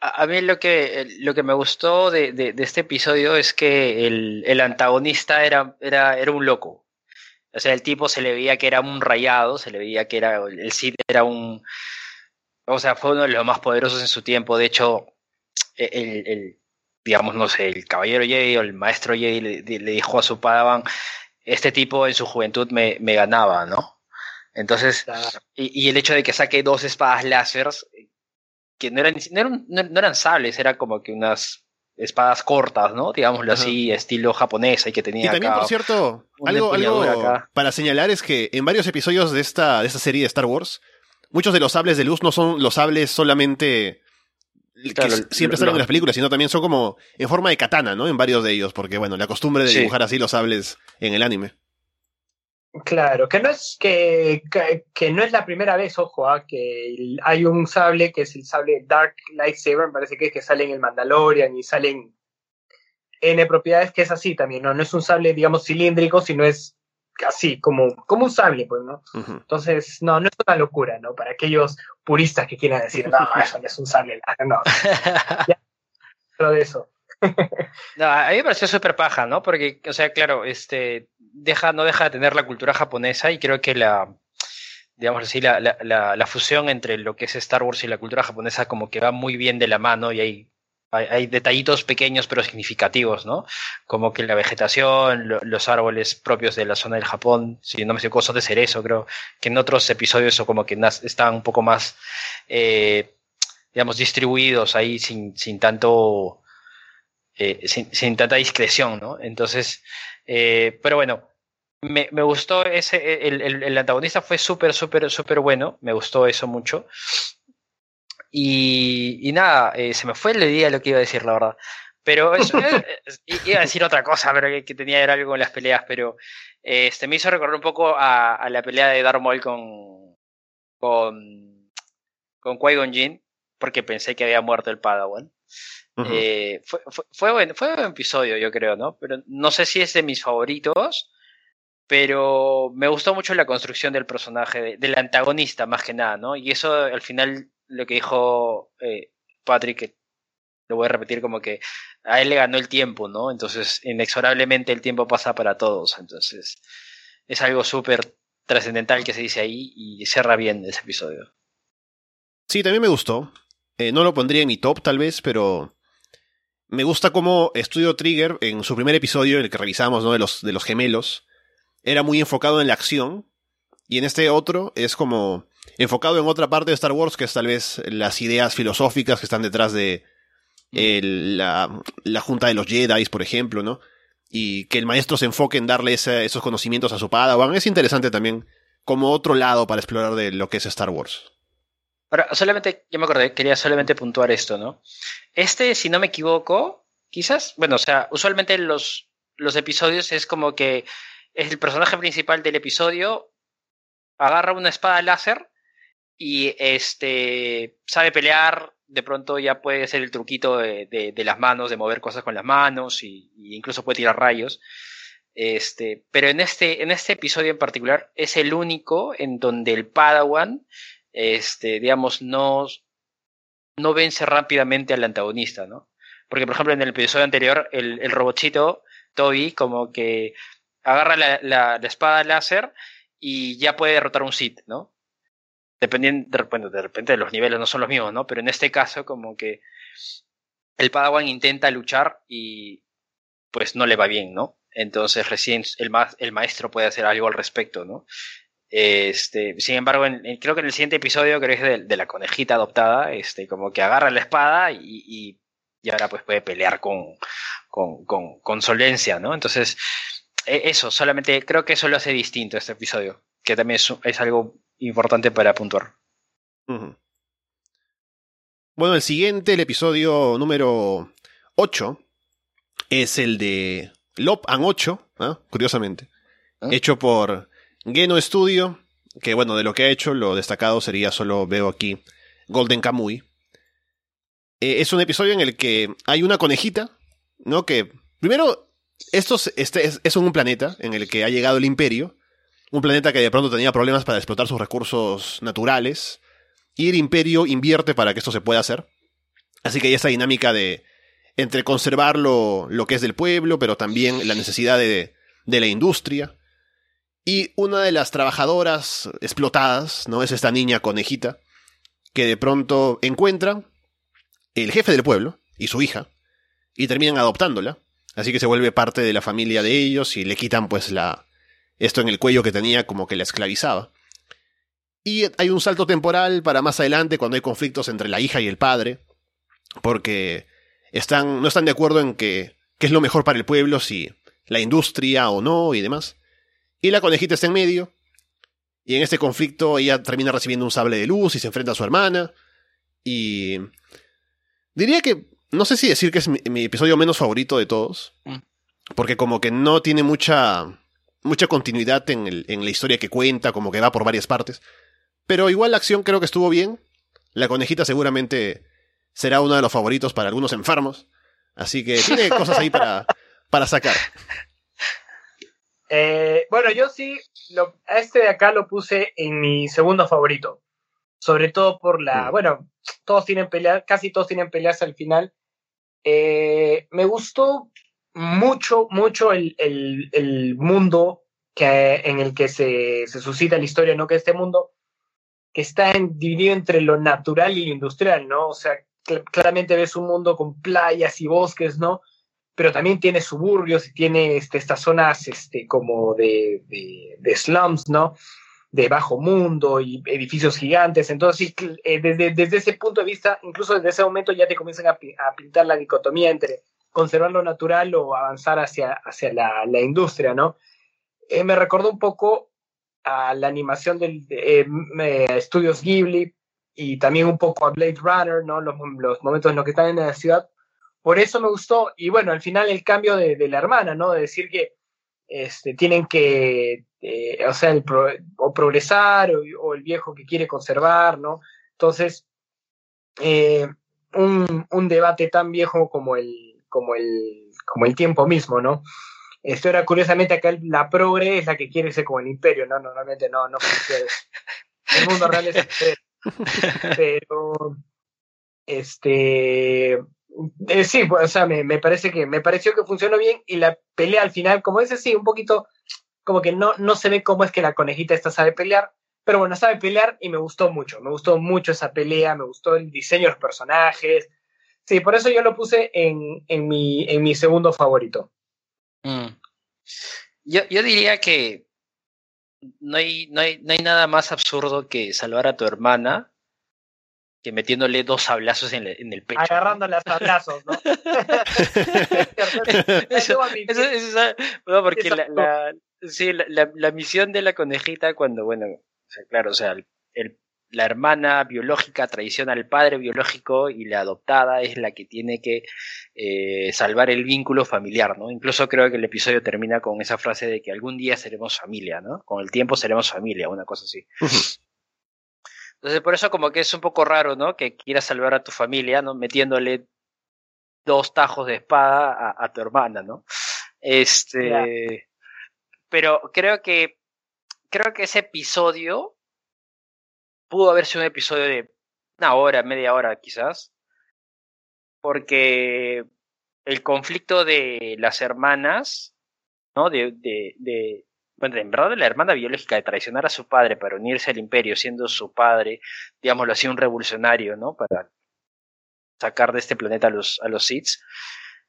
C: A, mí lo que, lo que me gustó de, de, este episodio es que el, el, antagonista era, era, era un loco. O sea, el tipo se le veía que era un rayado, se le veía que era, el Cid era un, o sea, fue uno de los más poderosos en su tiempo. De hecho, el, el, digamos, no sé, el caballero Jedi o el maestro Jedi le, dijo a su Padawan, este tipo en su juventud me, me ganaba, ¿no? Entonces, y, y, el hecho de que saque dos espadas láseres, que no eran, no eran, no eran sables, eran como que unas espadas cortas, ¿no? Digámoslo así, estilo japonesa y que tenía.
A: Y también, por cierto, algo, algo para señalar es que en varios episodios de esta, de esta serie de Star Wars, muchos de los sables de luz no son los sables solamente siempre salen en las películas, sino también son como en forma de katana, ¿no? En varios de ellos, porque bueno, la costumbre de dibujar así los sables en el anime.
B: Claro, que no es que, que, no es la primera vez, ojo, ¿ah? que hay un sable que es el sable Dark Lightsaber, me parece que es que sale en el Mandalorian y salen N propiedades que es así también, ¿no? No es un sable, digamos, cilíndrico, sino es así, como, como un sable, pues, ¿no? Entonces, no, no es una locura, ¿no? Para aquellos puristas que quieran decir, no, <laughs> eso no es un sable, no. <laughs> Pero de eso. <laughs>
C: no, a mí me pareció súper paja, ¿no? Porque, o sea, claro, este, deja, no deja de tener la cultura japonesa y creo que la, digamos así, la, la, la, fusión entre lo que es Star Wars y la cultura japonesa como que va muy bien de la mano y hay hay, detallitos pequeños pero significativos, ¿no? Como que la vegetación, los árboles propios de la zona del Japón, si no me equivoco, de cerezo, creo que en otros episodios o como que están un poco más, eh, digamos, distribuidos ahí sin, sin tanto, eh, sin, tanta discreción, ¿no? Entonces, eh, pero bueno, me, me, gustó ese, el, el, antagonista fue súper, súper, súper bueno, me gustó eso mucho. Y, y nada, eh, se me fue el día lo que iba a decir, la verdad. Pero eso, <laughs> iba a decir otra cosa, pero que, tenía era algo con las peleas, pero este, me hizo recordar un poco a, a la pelea de Darth Maul con, con, con Qui-Gon Jinn, porque pensé que había muerto el Padawan. Eh, fue, fue, fue, buen, fue un episodio, yo creo, ¿no? Pero no sé si es de mis favoritos, pero me gustó mucho la construcción del personaje, del antagonista más que nada, ¿no? Y eso al final lo que dijo eh, Patrick, lo voy a repetir como que a él le ganó el tiempo, ¿no? Entonces, inexorablemente el tiempo pasa para todos, entonces es algo súper trascendental que se dice ahí y cierra bien ese episodio.
A: Sí, también me gustó. Eh, no lo pondría en mi top tal vez, pero me gusta cómo Studio Trigger, en su primer episodio, en el que revisamos ¿no? de, los, de los gemelos, era muy enfocado en la acción. Y en este otro es como enfocado en otra parte de Star Wars, que es tal vez las ideas filosóficas que están detrás de la, la, Junta de los Jedi, por ejemplo, ¿no? Y que el maestro se enfoque en darle esos conocimientos a su Padawan. Es interesante también como otro lado para explorar de lo que es Star Wars.
C: Ahora, solamente, yo me acordé, quería solamente puntuar esto, ¿no? Este, si no me equivoco, quizás, bueno, o sea, usualmente los, los episodios es como que es el personaje principal del episodio agarra una espada láser y este sabe pelear, de pronto ya puede hacer el truquito de, de, las manos, de mover cosas con las manos y, incluso puede tirar rayos. Este, pero en este, en este episodio en particular es el único en donde el Padawan este, digamos, no, no vence rápidamente al antagonista, ¿no? Porque, por ejemplo, en el episodio anterior, el, el Toby, como que agarra la, la, espada láser y ya puede derrotar un Sith, ¿no? Dependiendo, de, repente, de repente los niveles no son los mismos, ¿no? Pero en este caso, como que el Padawan intenta luchar y pues no le va bien, ¿no? Entonces recién el, el maestro puede hacer algo al respecto, ¿no? Este, sin embargo, creo que en el siguiente episodio, creo que es de, la conejita adoptada, este, como que agarra la espada y, y, ahora pues puede pelear con, con, con, con, solencia, ¿no? Entonces, e, eso, solamente creo que eso lo hace distinto este episodio, que también es, es algo importante para puntuar.
A: Bueno, el siguiente, el episodio número 8, es el de Lop and 8, curiosamente, ¿Ah? hecho por Geno Studio, que bueno, de lo que ha hecho, lo destacado sería solo veo aquí Golden Kamuy. Eh, es un episodio en el que hay una conejita, ¿no? Que primero, esto este es, un planeta en el que ha llegado el imperio, un planeta que de pronto tenía problemas para explotar sus recursos naturales, y el imperio invierte para que esto se pueda hacer. Así que hay esta dinámica de entre conservar lo, lo que es del pueblo, pero también la necesidad de, de la industria. Y una de las trabajadoras explotadas, ¿no? Es esta niña conejita, que de pronto encuentra el jefe del pueblo y su hija, y terminan adoptándola. Así que se vuelve parte de la familia de ellos y le quitan pues la esto en el cuello que tenía como que la esclavizaba. Y hay un salto temporal para más adelante cuando hay conflictos entre la hija y el padre, porque están no están de acuerdo en que qué es lo mejor para el pueblo si la industria o no y demás. Y la conejita está en medio. Y en este conflicto ella termina recibiendo un sable de luz y se enfrenta a su hermana. Y diría que, no sé si decir que es mi, episodio menos favorito de todos. Mm. Porque como que no tiene mucha, mucha continuidad en, el, en la historia que cuenta, como que va por varias partes. Pero igual la acción creo que estuvo bien. La conejita seguramente será uno de los favoritos para algunos enfermos. Así que tiene cosas ahí para, para sacar. <laughs>
B: Eh, bueno, yo sí, lo, a este de acá lo puse en mi segundo favorito. Sobre todo por la, mm. bueno, todos tienen peleas, casi todos tienen peleas al final. Eh, me gustó mucho, mucho el, el, el, mundo que, en el que se, se suscita la historia, ¿no? Que este mundo que está dividido entre lo natural y lo industrial, ¿no? O sea, claramente ves un mundo con playas y bosques, ¿no? Pero también tiene suburbios y tiene este, estas zonas este, como de, de, slums, ¿no? De bajo mundo y edificios gigantes. Entonces, eh, desde, desde ese punto de vista, incluso desde ese momento ya te comienzan a, pintar la dicotomía entre conservar lo natural o avanzar hacia, hacia la, la industria, ¿no? Eh, me recordó un poco a la animación de eh, estudios Ghibli y también un poco a Blade Runner, ¿no? Los, los, momentos en los que están en la ciudad. Por eso me gustó. Y bueno, al final el cambio de, de la hermana, ¿no? De decir que este, tienen que, eh, o sea, el pro, o progresar o, o, el viejo que quiere conservar, ¿no? Entonces, eh, un, un, debate tan viejo como el, como el, como el tiempo mismo, ¿no? Esto era curiosamente acá la progre es la que quiere ser como el imperio, ¿no? Normalmente no, no El mundo real es el <laughs> Pero, este, eh, sí, pues, o sea, me, me, parece que me pareció que funcionó bien y la pelea al final, como es así, un poquito, como que no, no se ve cómo es que la conejita esta sabe pelear, pero bueno, sabe pelear y me gustó mucho, me gustó mucho esa pelea, me gustó el diseño de los personajes. Sí, por eso yo lo puse en, en, mi, en mi segundo favorito.
C: Mm. Yo, yo diría que no hay, no, hay, no hay nada más absurdo que salvar a tu hermana que metiéndole dos sablazos en, en el pecho.
B: Agarrándole a sablazos, ¿no? <laughs>
C: eso, eso, eso, no, porque la, la, sí, la, la, misión de la conejita cuando, bueno, o sea, claro, o sea, el, la hermana biológica traiciona al padre biológico y la adoptada es la que tiene que eh, salvar el vínculo familiar, ¿no? Incluso creo que el episodio termina con esa frase de que algún día seremos familia, ¿no? Con el tiempo seremos familia, una cosa así. Entonces, por eso como que es un poco raro, ¿no? Que quieras salvar a tu familia, ¿no? Metiéndole dos tajos de espada a, a tu hermana, ¿no? Este... Yeah. Pero creo que... Creo que ese episodio pudo haber sido un episodio de una hora, media hora quizás, porque el conflicto de las hermanas, ¿no? De, de, de, bueno, en verdad la hermana biológica de traicionar a su padre para unirse al imperio, siendo su padre, digámoslo así, un revolucionario, ¿no? Para sacar de este planeta a los, a los Sith,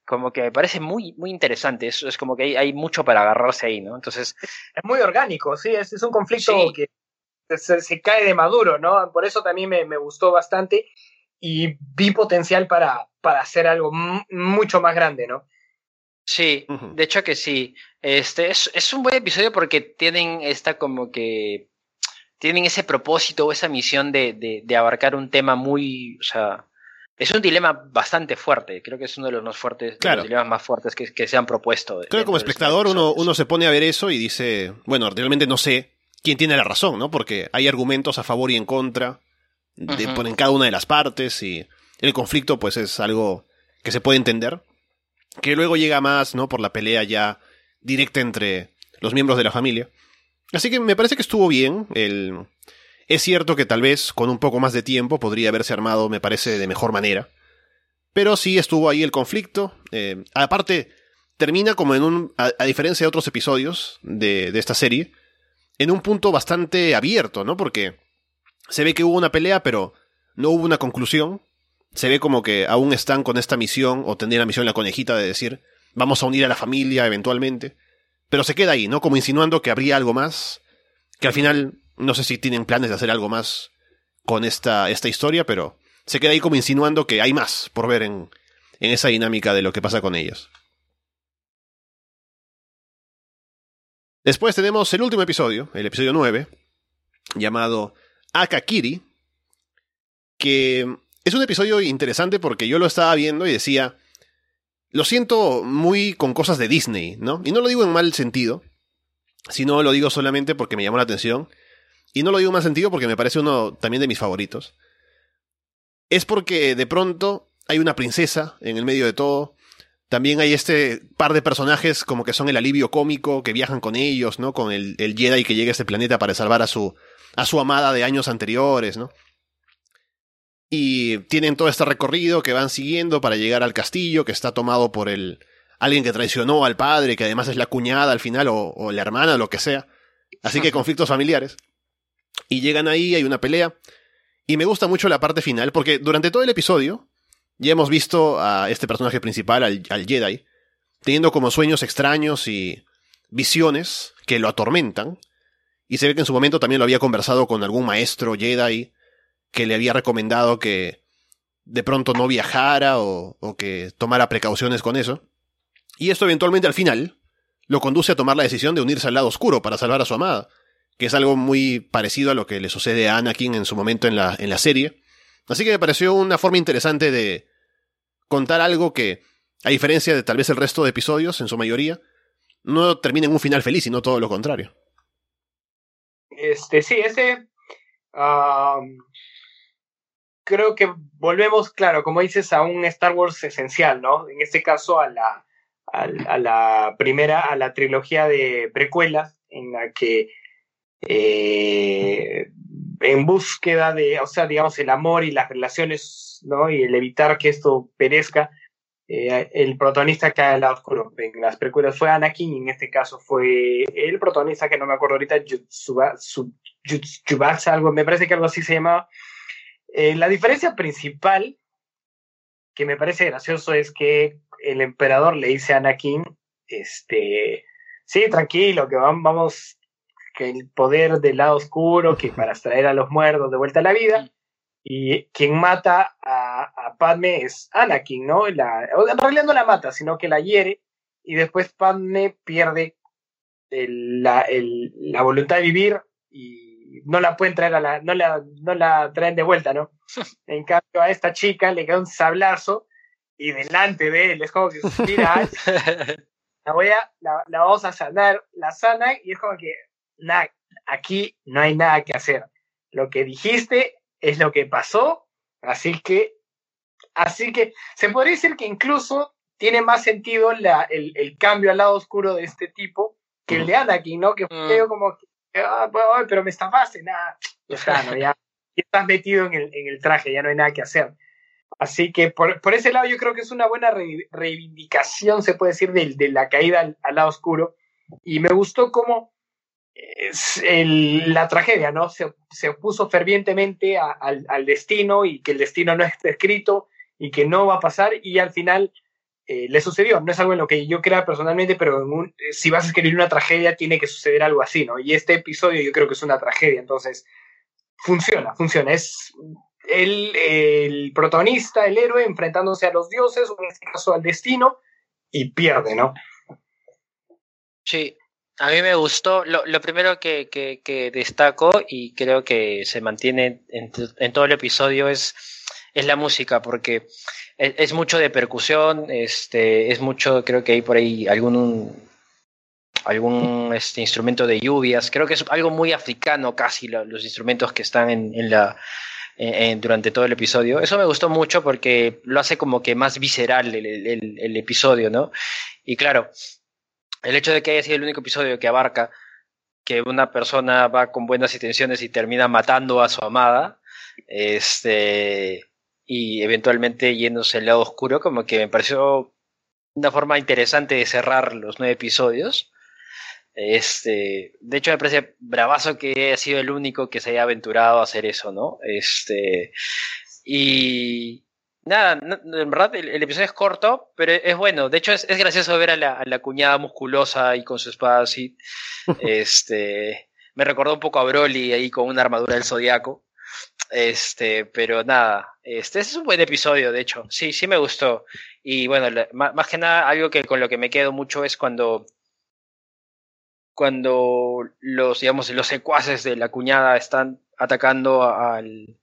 C: como que me parece muy, muy interesante. Es, es como que hay, hay, mucho para agarrarse ahí, ¿no? Entonces.
B: Es muy orgánico, sí, es, es un conflicto sí. que se, se, cae de maduro, ¿no? Por eso también me, me gustó bastante y vi potencial para, para hacer algo mucho más grande, ¿no?
C: Sí, uh -huh. de hecho que sí. Este es, es un buen episodio porque tienen esta como que tienen ese propósito o esa misión de, de, de, abarcar un tema muy, o sea, es un dilema bastante fuerte. Creo que es uno de los más fuertes, claro. los dilemas más fuertes que, que se han propuesto.
A: Creo que como espectador uno, uno se pone a ver eso y dice, bueno, realmente no sé quién tiene la razón, ¿no? Porque hay argumentos a favor y en contra de, uh -huh. en cada una de las partes y el conflicto pues es algo que se puede entender, que luego llega más, ¿no? Por la pelea ya directa entre los miembros de la familia. Así que me parece que estuvo bien. El... Es cierto que tal vez con un poco más de tiempo podría haberse armado, me parece, de mejor manera. Pero sí estuvo ahí el conflicto. Eh, aparte, termina como en un. A, a diferencia de otros episodios de, de esta serie, en un punto bastante abierto, ¿no? Porque se ve que hubo una pelea, pero no hubo una conclusión. Se ve como que aún están con esta misión, o tendrían la misión la conejita de decir, vamos a unir a la familia eventualmente. Pero se queda ahí, ¿no? Como insinuando que habría algo más. Que al final, no sé si tienen planes de hacer algo más con esta, esta historia, pero se queda ahí como insinuando que hay más por ver en, en esa dinámica de lo que pasa con ellos. Después tenemos el último episodio, el episodio 9, llamado Akakiri, que es un episodio interesante porque yo lo estaba viendo y decía, lo siento muy con cosas de Disney, ¿no? Y no lo digo en mal sentido, sino lo digo solamente porque me llamó la atención, y no lo digo en mal sentido porque me parece uno también de mis favoritos. Es porque de pronto hay una princesa en el medio de todo, también hay este par de personajes como que son el alivio cómico, que viajan con ellos, ¿no? Con el, el Jedi que llega a este planeta para salvar a su, a su amada de años anteriores, ¿no? Y tienen todo este recorrido que van siguiendo para llegar al castillo, que está tomado por el alguien que traicionó al padre, que además es la cuñada al final, o, o la hermana, lo que sea. Así que conflictos familiares. Y llegan ahí, hay una pelea. Y me gusta mucho la parte final, porque durante todo el episodio, ya hemos visto a este personaje principal, al, al, Jedi, teniendo como sueños extraños y visiones que lo atormentan. Y se ve que en su momento también lo había conversado con algún maestro Jedi que le había recomendado que de pronto no viajara o, que tomara precauciones con eso. Y esto eventualmente al final lo conduce a tomar la decisión de unirse al lado oscuro para salvar a su amada, que es algo muy parecido a lo que le sucede a Anakin en su momento en la, en la serie. Así que me pareció una forma interesante de contar algo que, a diferencia de tal vez el resto de episodios, en su mayoría, no termina en un final feliz, sino todo lo contrario.
B: Este, sí, ese. Creo que volvemos, claro, como dices, a un Star Wars esencial, ¿no? En este caso, a la, a, la primera, a la trilogía de precuelas, en la que eh, en búsqueda de, o sea, digamos, el amor y las relaciones, ¿no? Y el evitar que esto perezca, eh, el protagonista cae al lado oscuro. En las precuelas fue Anakin y en este caso fue el protagonista que no me acuerdo ahorita, Yubatsa, algo, me parece que algo así se llamaba. Eh, la diferencia principal que me parece gracioso es que el emperador le dice a Anakin, este, sí, tranquilo, que vamos, que el poder del lado oscuro, que para traer a los muertos de vuelta a la vida, y quien mata a, a Padme es Anakin, ¿no? La, en realidad no la mata, sino que la hiere, y después Padme pierde la, la voluntad de vivir y no la pueden traer a la, no la, no la traen de vuelta, ¿no? <laughs> En cambio a esta chica le queda un sablazo y delante de él es como que mira, <laughs> la voy a, la, la, vamos a sanar, la sana y es como que nada, aquí no hay nada que hacer. Lo que dijiste es lo que pasó, así que, así que se podría decir que incluso tiene más sentido la, el, el cambio al lado oscuro de este tipo que el de Anakin, ¿no? Que fue mm. como, ah, pero me estafaste, nada, ya está, ¿no? Ya, estás metido en el, en el traje, ya no hay nada que hacer. Así que por, por ese lado yo creo que es una buena reivindicación, se puede decir, de, de la caída al, al, lado oscuro. Y me gustó cómo es el, la tragedia, ¿no? Se, se opuso fervientemente a, al, al, destino y que el destino no está escrito y que no va a pasar y al final eh, le sucedió. No es algo en lo que yo crea personalmente, pero un, si vas a escribir una tragedia tiene que suceder algo así, ¿no? Y este episodio yo creo que es una tragedia, entonces funciona, funciona. Es el, el, protagonista, el héroe, enfrentándose a los dioses, o en este caso al destino, y pierde, ¿no?
C: Sí, a mí me gustó, lo, lo primero que, destaco y creo que se mantiene en, en, todo el episodio es, es la música, porque es, mucho de percusión, este, es mucho, creo que hay por ahí algún algún este, instrumento de lluvias, creo que es algo muy africano casi lo, los instrumentos que están en, en la durante todo el episodio. Eso me gustó mucho porque lo hace como que más visceral el, el, el, episodio, ¿no? Y claro, el hecho de que haya sido el único episodio que abarca que una persona va con buenas intenciones y termina matando a su amada, este, y eventualmente yéndose al lado oscuro, como que me pareció una forma interesante de cerrar los nueve episodios. Este, de hecho me parece bravazo que haya sido el único que se haya aventurado a hacer eso, ¿no? Este, y nada, en verdad el, el, episodio es corto, pero es bueno. De hecho es, es gracioso ver a la, a la, cuñada musculosa y con su espada así. <laughs> este, me recordó un poco a Broly ahí con una armadura del zodiaco. Este, pero nada, este, es un buen episodio, de hecho. Sí, sí me gustó. Y bueno, más, que nada, algo que con lo que me quedo mucho es cuando cuando los, digamos, los secuaces de la cuñada están atacando al,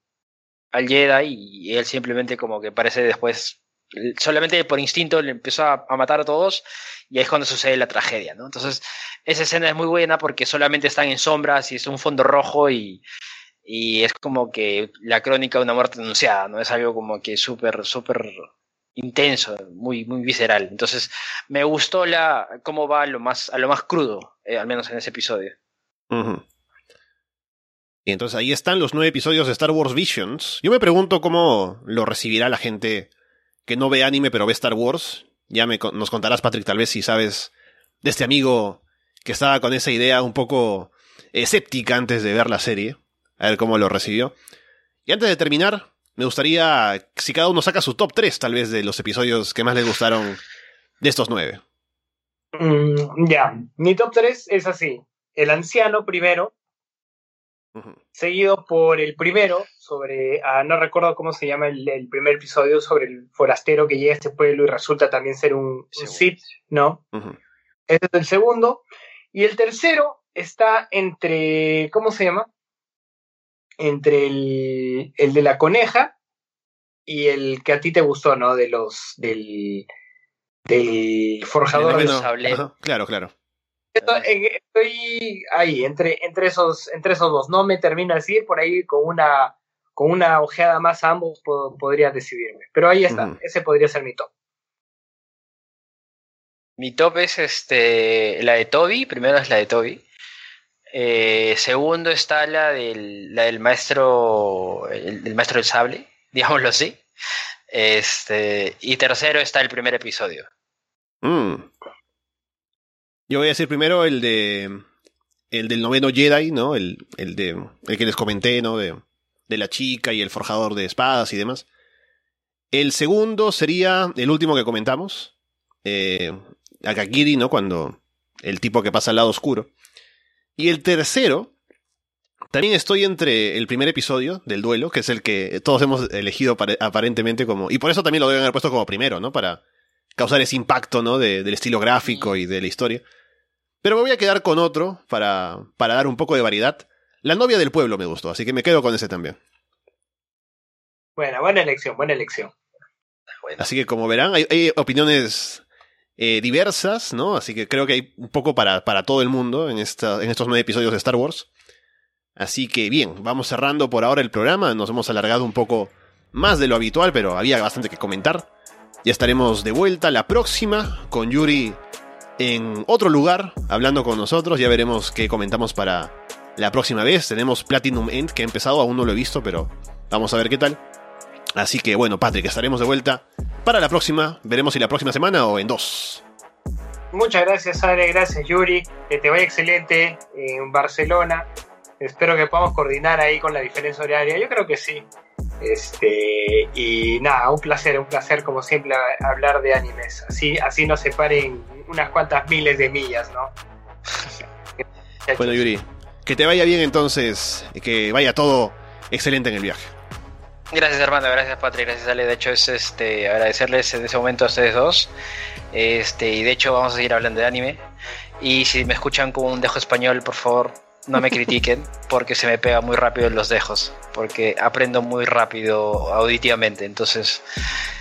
C: al Jedi y él simplemente como que parece después, solamente por instinto le empezó a, a, matar a todos y ahí es cuando sucede la tragedia, ¿no? Entonces, esa escena es muy buena porque solamente están en sombras y es un fondo rojo y, y es como que la crónica de una muerte anunciada, ¿no? Es algo como que súper, súper intenso, muy, muy visceral. Entonces, me gustó la cómo va a lo más, a lo más crudo, eh, al menos en ese episodio.
A: Y entonces ahí están los nueve episodios de Star Wars Visions. Yo me pregunto cómo lo recibirá la gente que no ve anime pero ve Star Wars. Ya me, nos contarás, Patrick, tal vez si sabes de este amigo que estaba con esa idea un poco escéptica antes de ver la serie. A ver cómo lo recibió. Y antes de terminar, me gustaría si cada uno saca su top 3 tal vez de los episodios que más les gustaron de estos nueve.
B: Mm, ya, mi top 3 es así. El anciano primero, seguido por el primero, sobre, ah, no recuerdo cómo se llama el, primer episodio, sobre el forastero que llega a este pueblo y resulta también ser un, Sith, ¿no? Ese es el segundo. Y el tercero está entre, ¿cómo se llama? Entre el, el de la coneja y el que a ti te gustó, ¿no? De los, del, del forjador de sable.
A: Claro, claro.
B: Estoy ahí, entre, entre, esos, entre esos dos. No me termina de decir, por ahí con una, con una ojeada más a ambos podría decidirme. Pero ahí está, ese podría ser mi top.
C: Mi top es este, la de Toby, primero es la de Toby. Eh, segundo está la del, del maestro, el, maestro del sable, <laughs> digámoslo así. Este, y tercero está el primer episodio.
A: Mm. Yo voy a decir primero el de. El del noveno Jedi, ¿no? El, el de. El que les comenté, ¿no? De, de la chica y el forjador de espadas y demás. El segundo sería el último que comentamos. Eh, Akakiri, ¿no? Cuando. El tipo que pasa al lado oscuro. Y el tercero. También estoy entre el primer episodio del duelo, que es el que todos hemos elegido aparentemente como. Y por eso también lo deben haber puesto como primero, ¿no? Para causar ese impacto, ¿no? del estilo gráfico y de la historia. Pero me voy a quedar con otro para, para dar un poco de variedad. La novia del pueblo me gustó, así que me quedo con ese también.
B: Buena, buena elección, buena elección.
A: Así que como verán, hay, opiniones eh, diversas, ¿no? Así que creo que hay un poco para, para todo el mundo en, esta, en estos nueve episodios de Star Wars. Así que bien, vamos cerrando por ahora el programa. Nos hemos alargado un poco más de lo habitual, pero había bastante que comentar. Ya estaremos de vuelta la próxima con Yuri en otro lugar hablando con nosotros. Ya veremos qué comentamos para la próxima vez. Tenemos Platinum End que ha empezado, aún no lo he visto, pero vamos a ver qué tal. Así que bueno, Patrick, estaremos de vuelta para la próxima. Veremos si la próxima semana o en dos.
B: Muchas gracias, Ale. Gracias, Yuri. Que te vaya excelente en Barcelona. Espero que podamos coordinar ahí con la diferencia horaria. Yo creo que sí. Este, y nada, un placer, un placer como siempre hablar de animes. Así, así nos separen unas cuantas miles de millas, ¿no? <laughs>
A: bueno, Yuri, que te vaya bien entonces, que vaya todo excelente en el viaje.
C: Gracias hermano, gracias Patrick, gracias Ale. De hecho es este agradecerles en ese momento a ustedes dos. Este, y de hecho vamos a seguir hablando de anime. Y si me escuchan con un dejo español, por favor, no me critiquen <laughs> porque se me pega muy rápido en los dejos, porque aprendo muy rápido auditivamente. Entonces,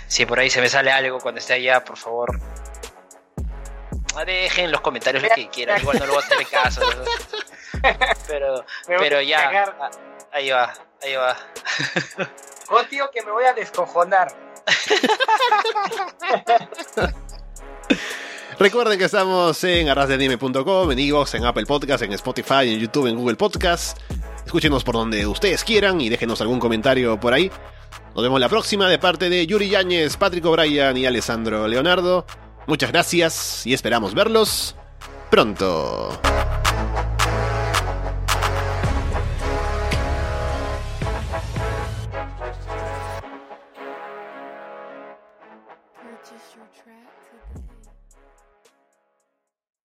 C: si por ahí se me sale algo cuando esté allá, por favor, dejen en los comentarios lo que quieran. Igual no lo voy a hacer caso. <laughs> Pero, pero ya, ahí va, ahí va. <laughs>
B: Oh, tío, que me voy a descojonar. <laughs>
A: Recuerden que estamos en arrasdeanime.com, en en Apple Podcast, en Spotify, en YouTube, en Google Podcast. Escúchenos por donde ustedes quieran y déjenos algún comentario por ahí. Nos vemos la próxima de parte de Yuri Yáñez, Patrick O'Brien y Alessandro Leonardo. Muchas gracias y esperamos verlos pronto.